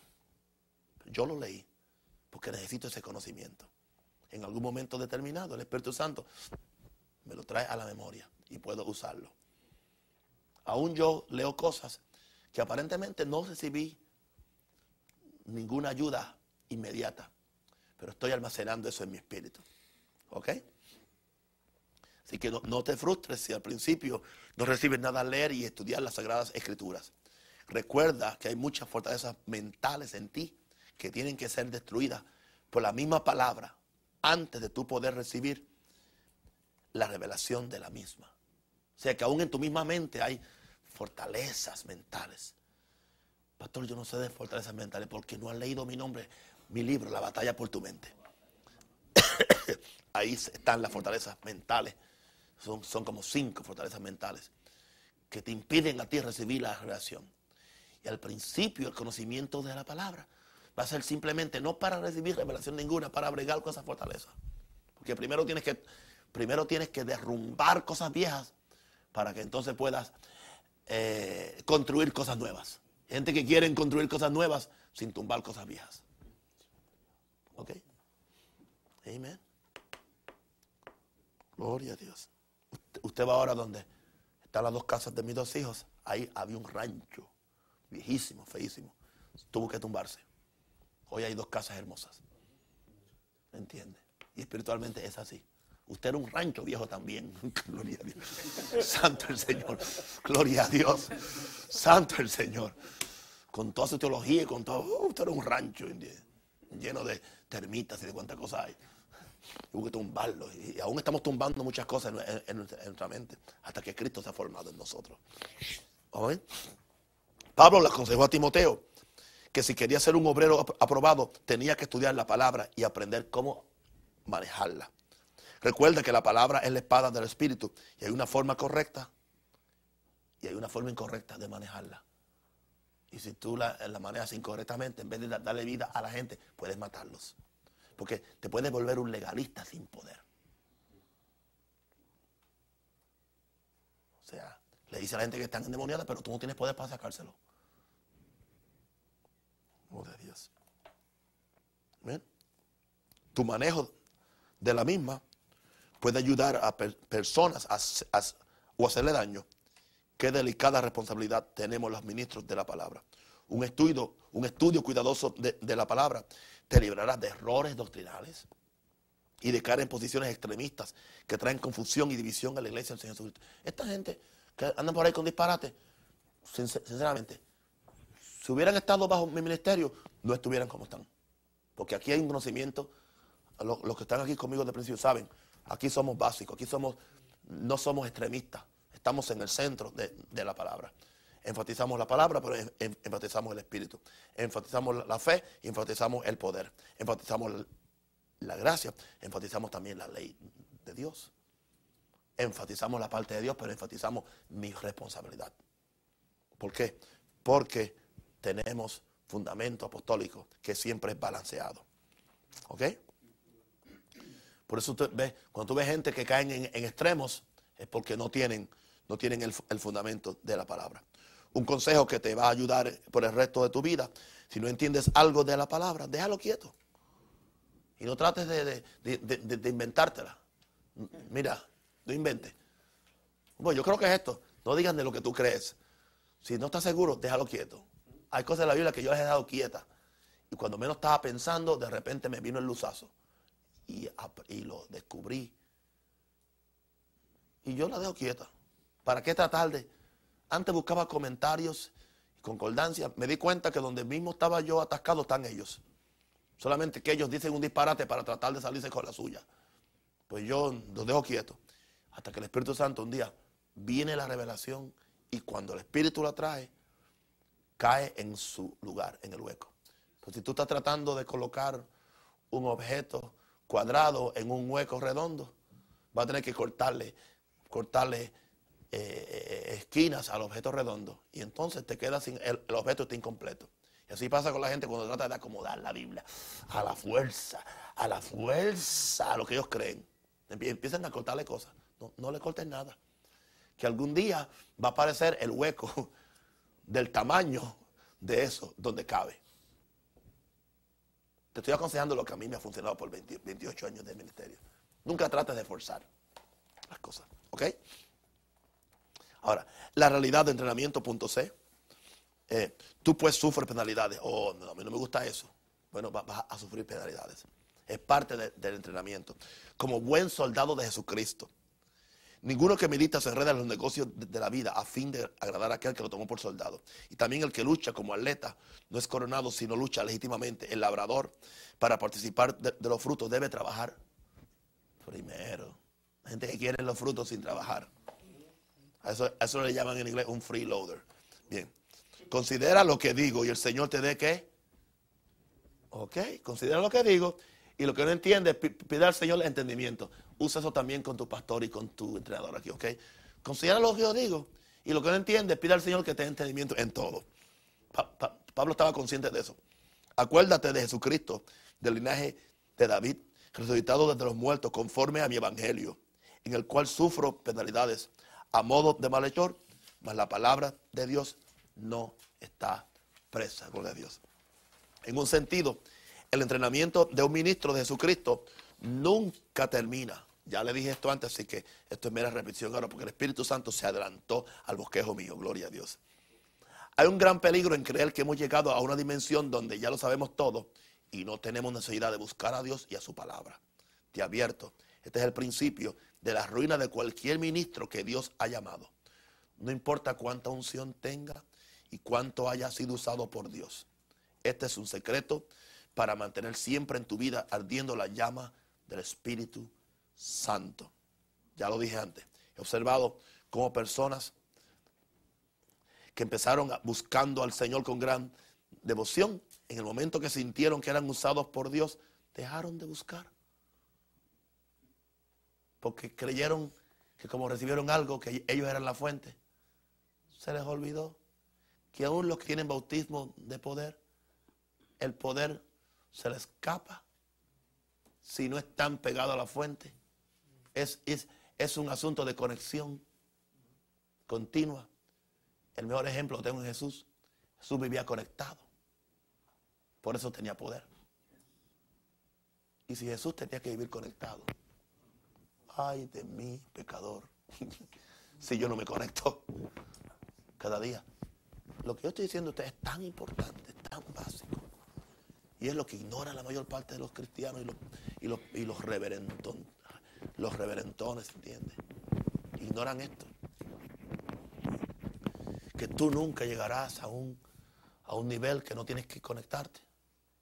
Yo lo leí porque necesito ese conocimiento. En algún momento determinado, el Espíritu Santo me lo trae a la memoria y puedo usarlo. Aún yo leo cosas que aparentemente no recibí ninguna ayuda inmediata, pero estoy almacenando eso en mi espíritu. ¿Ok? Así que no, te frustres si al principio no recibes nada a leer y estudiar las Sagradas Escrituras. Recuerda que hay muchas fortalezas mentales en ti que tienen que ser destruidas por la misma palabra antes de tú poder recibir la revelación de la misma. Sea que aún en tu misma mente hay fortalezas mentales. Pastor, yo no sé de fortalezas mentales porque no has leído mi nombre, mi libro, La batalla por tu mente. Ahí están las fortalezas mentales. Son, son como cinco fortalezas mentales que te impiden a ti recibir la revelación. Y al principio el conocimiento de la palabra va a ser simplemente no para recibir revelación ninguna, para bregar con esa fortaleza. Porque primero tienes que, primero tienes que derrumbar cosas viejas para que entonces puedas eh, construir cosas nuevas. Gente que quiere construir cosas nuevas sin tumbar cosas viejas. ¿Ok? Amén. Gloria a Dios. Usted, va ahora donde están las dos casas de mis dos hijos. Ahí había un rancho viejísimo, feísimo. Tuvo que tumbarse. Hoy hay dos casas hermosas. ¿Me entiende? Y espiritualmente es así. Usted era un rancho viejo también. Gloria a Dios. Santo el Señor. Gloria a Dios. Santo el Señor. Con toda su teología y con todo. Uh, usted era un rancho lleno de termitas y de cuántas cosas hay. Hubo que tumbarlo. Y aún estamos tumbando muchas cosas en, nuestra mente. Hasta que Cristo se ha formado en nosotros. Pablo le aconsejó a Timoteo que si quería ser un obrero aprobado, tenía que estudiar la palabra y aprender cómo manejarla. Recuerda que la palabra es la espada del Espíritu y hay una forma correcta y hay una forma incorrecta de manejarla. Y si tú la, manejas incorrectamente, en vez de darle vida a la gente, puedes matarlos. Porque te puedes volver un legalista sin poder. O sea, le dice a la gente que están endemoniadas, pero tú no tienes poder para sacárselo. Oh, de Dios. Tu manejo de la misma puede ayudar a personas o hacerle daño. Qué delicada responsabilidad tenemos los ministros de la palabra. Un estudio, un estudio cuidadoso de, de la palabra te librará de errores doctrinales y de caer en posiciones extremistas que traen confusión y división a la iglesia del Señor Jesucristo. Esta gente que andan por ahí con disparate, sinceramente, si hubieran estado bajo mi ministerio, no estuvieran como están. Porque aquí hay un conocimiento, los, que están aquí conmigo de principio saben, aquí somos básicos, aquí somos, no somos extremistas, estamos en el centro de, la palabra. Enfatizamos la palabra, pero enfatizamos el espíritu. Enfatizamos la fe y enfatizamos el poder. Enfatizamos la gracia, enfatizamos también la ley de Dios. Enfatizamos la parte de Dios, pero enfatizamos mi responsabilidad. ¿Por qué? Porque tenemos fundamento apostólico que siempre es balanceado. ¿Ok? Por eso tú ves, cuando tú ves gente que caen en, extremos, es porque no tienen, no tienen el, fundamento de la palabra. Un consejo que te va a ayudar por el resto de tu vida, si no entiendes algo de la palabra, déjalo quieto. Y no trates de, de inventártela. Mira, no inventes. Bueno, yo creo que es esto. No digan de lo que tú crees. Si no estás seguro, déjalo quieto. Hay cosas en la Biblia que yo les he dado quieta. Y cuando menos estaba pensando, de repente me vino el luzazo. Y, lo descubrí. Y yo la dejo quieta. ¿Para qué tratar de...? Antes buscaba comentarios y concordancias. Me di cuenta que donde mismo estaba yo atascado están ellos. Solamente que ellos dicen un disparate para tratar de salirse con la suya. Pues yo los dejo quietos. Hasta que el Espíritu Santo un día viene la revelación y cuando el Espíritu la trae, cae en su lugar, en el hueco. Pues si tú estás tratando de colocar un objeto cuadrado en un hueco redondo, va a tener que cortarle, cortarle eh, eh, esquinas al objeto redondo. Y entonces te queda sin, el, objeto está incompleto. Y así pasa con la gente cuando trata de acomodar la Biblia a la fuerza, a la fuerza, a lo que ellos creen. Empiezan a cortarle cosas. No, no le corten nada. Que algún día va a aparecer el hueco del tamaño de eso donde cabe. Te estoy aconsejando lo que a mí me ha funcionado por 28 años de ministerio. Nunca trates de forzar las cosas. ¿Ok? Ahora, la realidad de entrenamiento, punto C. Eh, tú puedes sufrir penalidades. Oh, no, a mí no me gusta eso. Bueno, vas a sufrir penalidades. Es parte del entrenamiento. Como buen soldado de Jesucristo. Ninguno que milita se enreda en los negocios de la vida a fin de agradar a aquel que lo tomó por soldado. Y también el que lucha como atleta no es coronado, sino lucha legítimamente. El labrador, para participar de, los frutos, debe trabajar primero. La gente que quiere los frutos sin trabajar. A eso, eso le llaman en inglés un freeloader. Bien. Considera lo que digo y el Señor te dé qué. Ok, considera lo que digo y lo que no entiende, pide al Señor el entendimiento. Usa eso también con tu pastor y con tu entrenador aquí, ¿ok? Considera lo que yo digo. Y lo que no entiende, pide al Señor que te dé entendimiento en todo. Pablo estaba consciente de eso. Acuérdate de Jesucristo, del linaje de David, resucitado desde los muertos, conforme a mi evangelio, en el cual sufro penalidades a modo de malhechor, mas la palabra de Dios no está presa, gloria a Dios. En un sentido, el entrenamiento de un ministro de Jesucristo nunca termina. Ya le dije esto antes, así que esto es mera repetición ahora, porque el Espíritu Santo se adelantó al bosquejo mío, gloria a Dios. Hay un gran peligro en creer que hemos llegado a una dimensión donde ya lo sabemos todo y no tenemos necesidad de buscar a Dios y a su palabra. Te advierto, Este es el principio de la ruina de cualquier ministro que Dios ha llamado. No importa cuánta unción tenga y cuánto haya sido usado por Dios. Este es un secreto para mantener siempre en tu vida ardiendo la llama del Espíritu Santo. Ya lo dije antes. He observado cómo personas que empezaron buscando al Señor con gran devoción, en el momento que sintieron que eran usados por Dios, dejaron de buscar. Porque creyeron que como recibieron algo, que ellos eran la fuente, se les olvidó que aún los que tienen bautismo de poder, el poder se les escapa si no están pegados a la fuente. Es, es, es un asunto de conexión continua. El mejor ejemplo lo tengo en Jesús. Jesús vivía conectado. Por eso tenía poder. Y si Jesús tenía que vivir conectado, ay de mí, pecador, si yo no me conecto cada día. Lo que yo estoy diciendo a ustedes es tan importante, tan básico. Y es lo que ignora la mayor parte de los cristianos y los, y los, y los reverentones, los reverentones, ¿entiendes? Ignoran esto. Que tú nunca llegarás a un, a un nivel que no tienes que conectarte.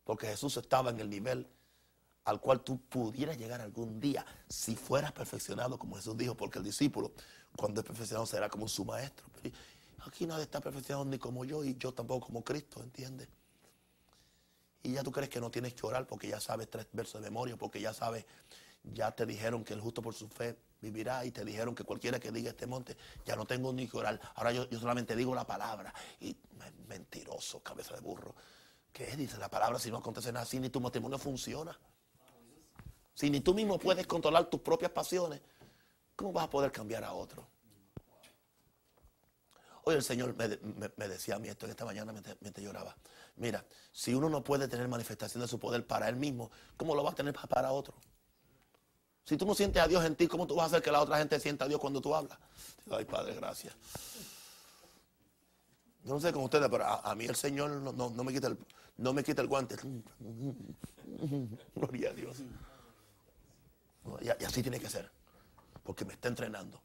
Porque Jesús estaba en el nivel al cual tú pudieras llegar algún día si fueras perfeccionado, como Jesús dijo, porque el discípulo, cuando es perfeccionado, será como su maestro. Pero aquí nadie está perfeccionado ni como yo y yo tampoco como Cristo, ¿entiendes? Y ya tú crees que no tienes que orar porque ya sabes tres versos de memoria, porque ya sabes, ya te dijeron que el justo por su fe vivirá y te dijeron que cualquiera que diga este monte, ya no tengo ni que orar. Ahora yo, yo solamente digo la palabra. Y mentiroso, cabeza de burro. ¿Qué dice la palabra si no acontece nada así? Ni tu matrimonio funciona. Si ni tú mismo puedes controlar tus propias pasiones, ¿cómo vas a poder cambiar a otro? Hoy el Señor me, decía a mí esto en esta mañana mientras, lloraba. Mira, si uno no puede tener manifestación de su poder para él mismo, ¿cómo lo va a tener para otro? Si tú no sientes a Dios en ti, ¿cómo tú vas a hacer que la otra gente sienta a Dios cuando tú hablas? Ay, Padre, gracias. Yo no sé con ustedes, pero a, mí el Señor no, me quita el, no me quita el guante. Gloria a Dios. Y, así tiene que ser. Porque me está entrenando.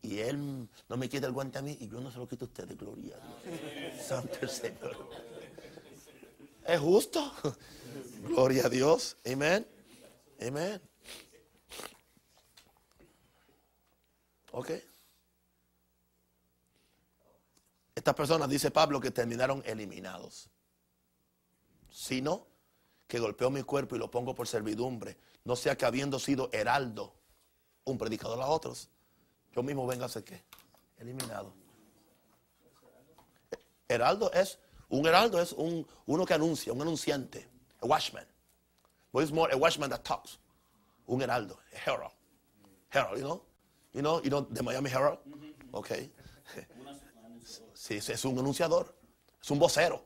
Y Él no me quita el guante a mí y yo no se lo quito a ustedes. Gloria a Dios. Santo el Señor. Es justo. Gloria a Dios. Amén. Amén. Ok. Estas personas, dice Pablo, que terminaron eliminados. Sino que golpeó mi cuerpo y lo pongo por servidumbre. No sea que habiendo sido heraldo, un predicador a otros, yo mismo venga a ser qué? Eliminado. Heraldo es, un heraldo es un, uno que anuncia, un anunciante, a watchman. What is more a watchman that talks? Un heraldo, a herald. Herald, you know? You know, you know the Miami Herald? Okay. Sí, es un anunciador, es un vocero.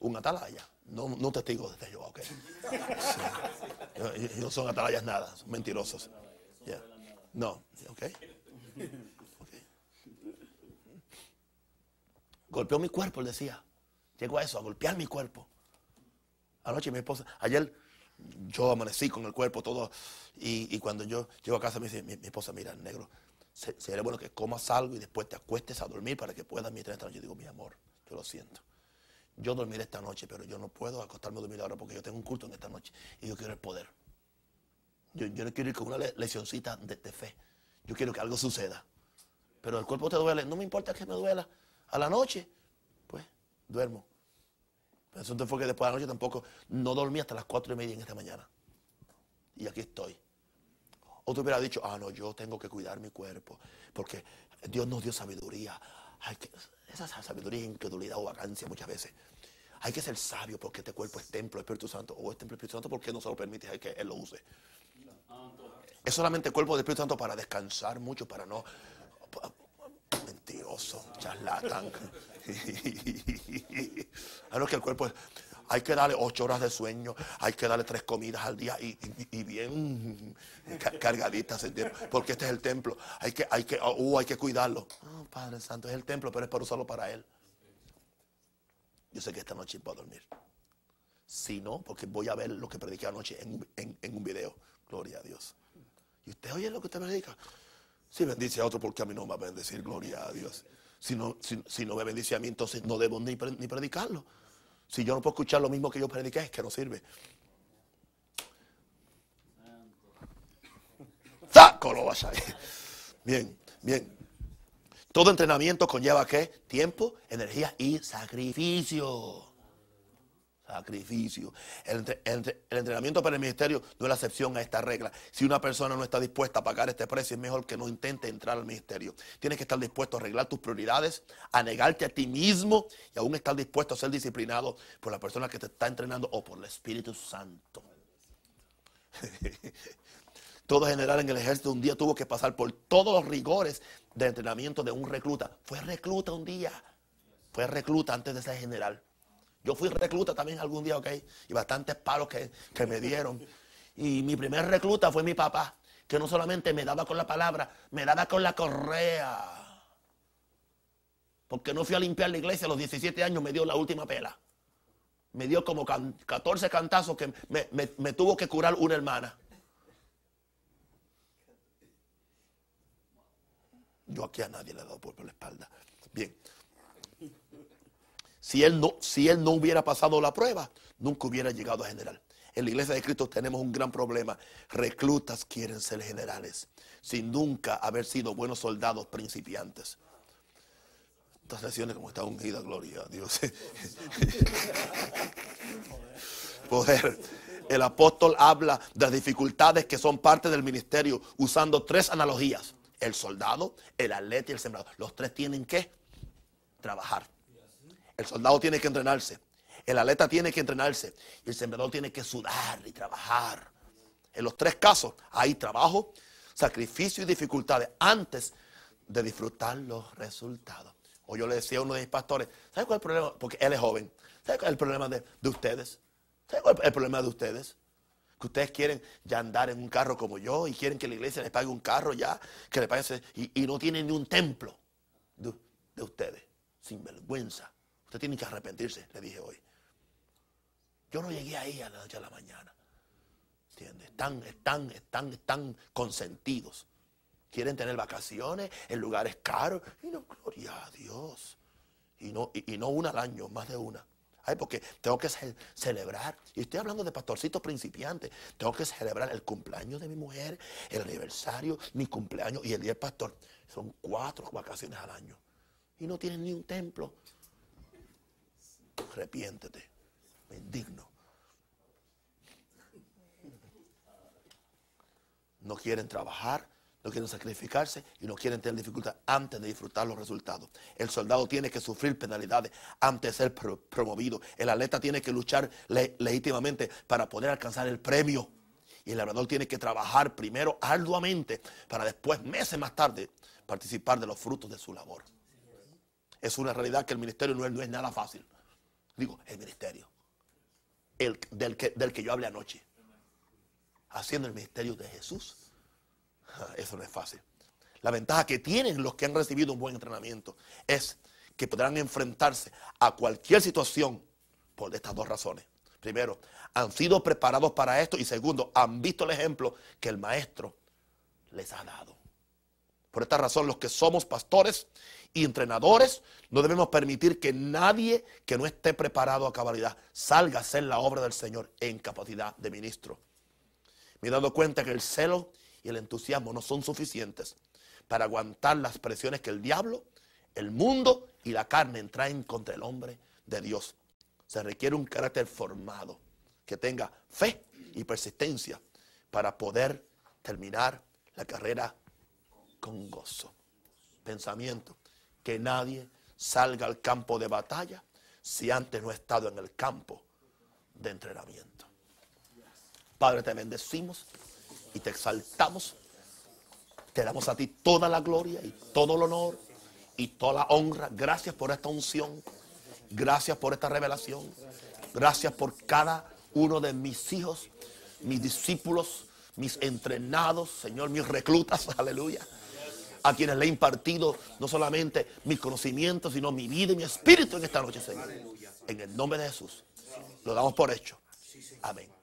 Un atalaya. No, no testigo de Jehová, ok. No son atalayas nada, son mentirosos. No, ok. Golpeó mi cuerpo, él decía. Llegó a eso, a golpear mi cuerpo. Anoche mi esposa, ayer yo amanecí con el cuerpo todo. Y, cuando yo llego a casa me dice mi, esposa, mira, negro, sería bueno que comas algo y después te acuestes a dormir para que puedas mirar esta noche. Yo digo, mi amor, yo lo siento. Yo dormiré esta noche, pero yo no puedo acostarme a dormir ahora porque yo tengo un culto en esta noche y yo quiero el poder. Yo, no quiero ir con una lesioncita de, fe. Yo quiero que algo suceda. Pero el cuerpo te duele. No me importa que me duela. A la noche, pues, duermo. Eso fue que después de la noche tampoco no dormí hasta las cuatro y media en esta mañana. Y aquí estoy. O tú hubieras dicho, ah, no, yo tengo que cuidar mi cuerpo, porque Dios nos dio sabiduría. esa sabiduría es incredulidad o vacancia muchas veces. Hay que ser sabio porque este cuerpo es templo del Espíritu Santo. O es templo del Espíritu Santo porque no se lo permite que Él lo use. Es solamente el cuerpo del Espíritu Santo para descansar mucho, para no... Mentiroso, charlatán. A no que el cuerpo hay que darle ocho horas de sueño, hay que darle tres comidas al día y, bien cargaditas, porque este es el templo. Hay que, hay que, uh, hay que cuidarlo. Oh, Padre Santo, es el templo, pero es para usarlo para Él. Yo sé que esta noche va a dormir. Si no, porque voy a ver lo que prediqué anoche en, en- en un video. Gloria a Dios. ¿Y usted oye lo que usted predica? Si bendice a otro, porque a mí no me va a bendecir, gloria a Dios. Si no, si, si no me bendice a mí, entonces no debo ni, ni predicarlo. Si yo no puedo escuchar lo mismo que yo prediqué, es que no sirve. ¡Saco lo vas a! Bien, bien. Todo entrenamiento conlleva qué? Tiempo, energía y sacrificio. Sacrificio. El, el entrenamiento para el ministerio no es la excepción a esta regla. Si una persona no está dispuesta a pagar este precio, es mejor que no intente entrar al ministerio. Tienes que estar dispuesto a arreglar tus prioridades, a negarte a ti mismo y aún estar dispuesto a ser disciplinado por la persona que te está entrenando o por el Espíritu Santo. Todo general en el ejército un día tuvo que pasar por todos los rigores de entrenamiento de un recluta. Fue recluta un día. Fue recluta antes de ser general. Yo fui recluta también algún día, ok. Y bastantes palos que, que me dieron. Y mi primer recluta fue mi papá, que no solamente me daba con la palabra, me daba con la correa. Porque no fui a limpiar la iglesia a los 17 años, me dio la última pela. Me dio como can- 14 cantazos que me, me- tuvo que curar una hermana. Yo aquí a nadie le he dado por la espalda. Bien. Si él, no, si él no hubiera pasado la prueba, nunca hubiera llegado a general. En la iglesia de Cristo tenemos un gran problema. Reclutas quieren ser generales, sin nunca haber sido buenos soldados principiantes. Estas lecciones como está ungida, gloria a Dios. Poder. El apóstol habla de las dificultades que son parte del ministerio usando tres analogías. El soldado, el atleta y el sembrador. Los tres tienen que trabajar. El soldado tiene que entrenarse. El atleta tiene que entrenarse. Y el sembrador tiene que sudar y trabajar. En los tres casos hay trabajo, sacrificio y dificultades antes de disfrutar los resultados. O yo le decía a uno de mis pastores, ¿sabe cuál es el problema? Porque él es joven. ¿Sabe cuál es el problema de, de ustedes? ¿Sabe cuál es el problema de ustedes? Que ustedes quieren ya andar en un carro como yo y quieren que la iglesia les pague un carro ya, que le pague y, y no tienen ni un templo de ustedes. Sin vergüenza. Usted tiene que arrepentirse, le dije hoy. Yo no llegué ahí a la noche a la mañana. ¿Entiendes? Están, están, están, están consentidos. Quieren tener vacaciones en lugares caros. Y no, gloria a Dios. Y no, y, no una al año, más de una. Ay, porque tengo que ce- celebrar. Y estoy hablando de pastorcitos principiantes. Tengo que celebrar el cumpleaños de mi mujer, el aniversario, mi cumpleaños y el día del pastor. Son cuatro vacaciones al año. Y no tienen ni un templo. Arrepiéntete. Me indigno. no quieren trabajar, no quieren sacrificarse y no quieren tener dificultad antes de disfrutar los resultados. El soldado tiene que sufrir penalidades antes de ser pro- promovido. El atleta tiene que luchar le- legítimamente para poder alcanzar el premio. Y el labrador tiene que trabajar primero arduamente para después, meses más tarde, participar de los frutos de su labor. Es una realidad que el ministerio no es nada fácil. Digo, el ministerio. El, del, que, del que yo hablé anoche haciendo el ministerio de Jesús. Ja, Eso no es fácil. La ventaja que tienen los que han recibido un buen entrenamiento es que podrán enfrentarse a cualquier situación por estas dos razones. Primero, han sido preparados para esto y segundo, han visto el ejemplo que el maestro les ha dado. Por esta razón, los que somos pastores y entrenadores, no debemos permitir que nadie que no esté preparado a cabalidad salga a hacer la obra del Señor en capacidad de ministro. Me he dado cuenta que el celo y el entusiasmo no son suficientes para aguantar las presiones que el diablo, el mundo y la carne traen contra el hombre de Dios. Se requiere un carácter formado que tenga fe y persistencia para poder terminar la carrera con gozo. Pensamiento, que nadie salga al campo de batalla si antes no ha estado en el campo de entrenamiento. Padre, te bendecimos y te exaltamos. Te damos a ti toda la gloria y todo el honor y toda la honra. Gracias por esta unción. Gracias por esta revelación. Gracias por cada uno de mis hijos, mis discípulos, mis entrenados, Señor, mis reclutas, aleluya. A quienes le he impartido no solamente mis conocimientos, sino mi vida y mi espíritu en esta noche, Señor. En el nombre de Jesús. Lo damos por hecho. Amén.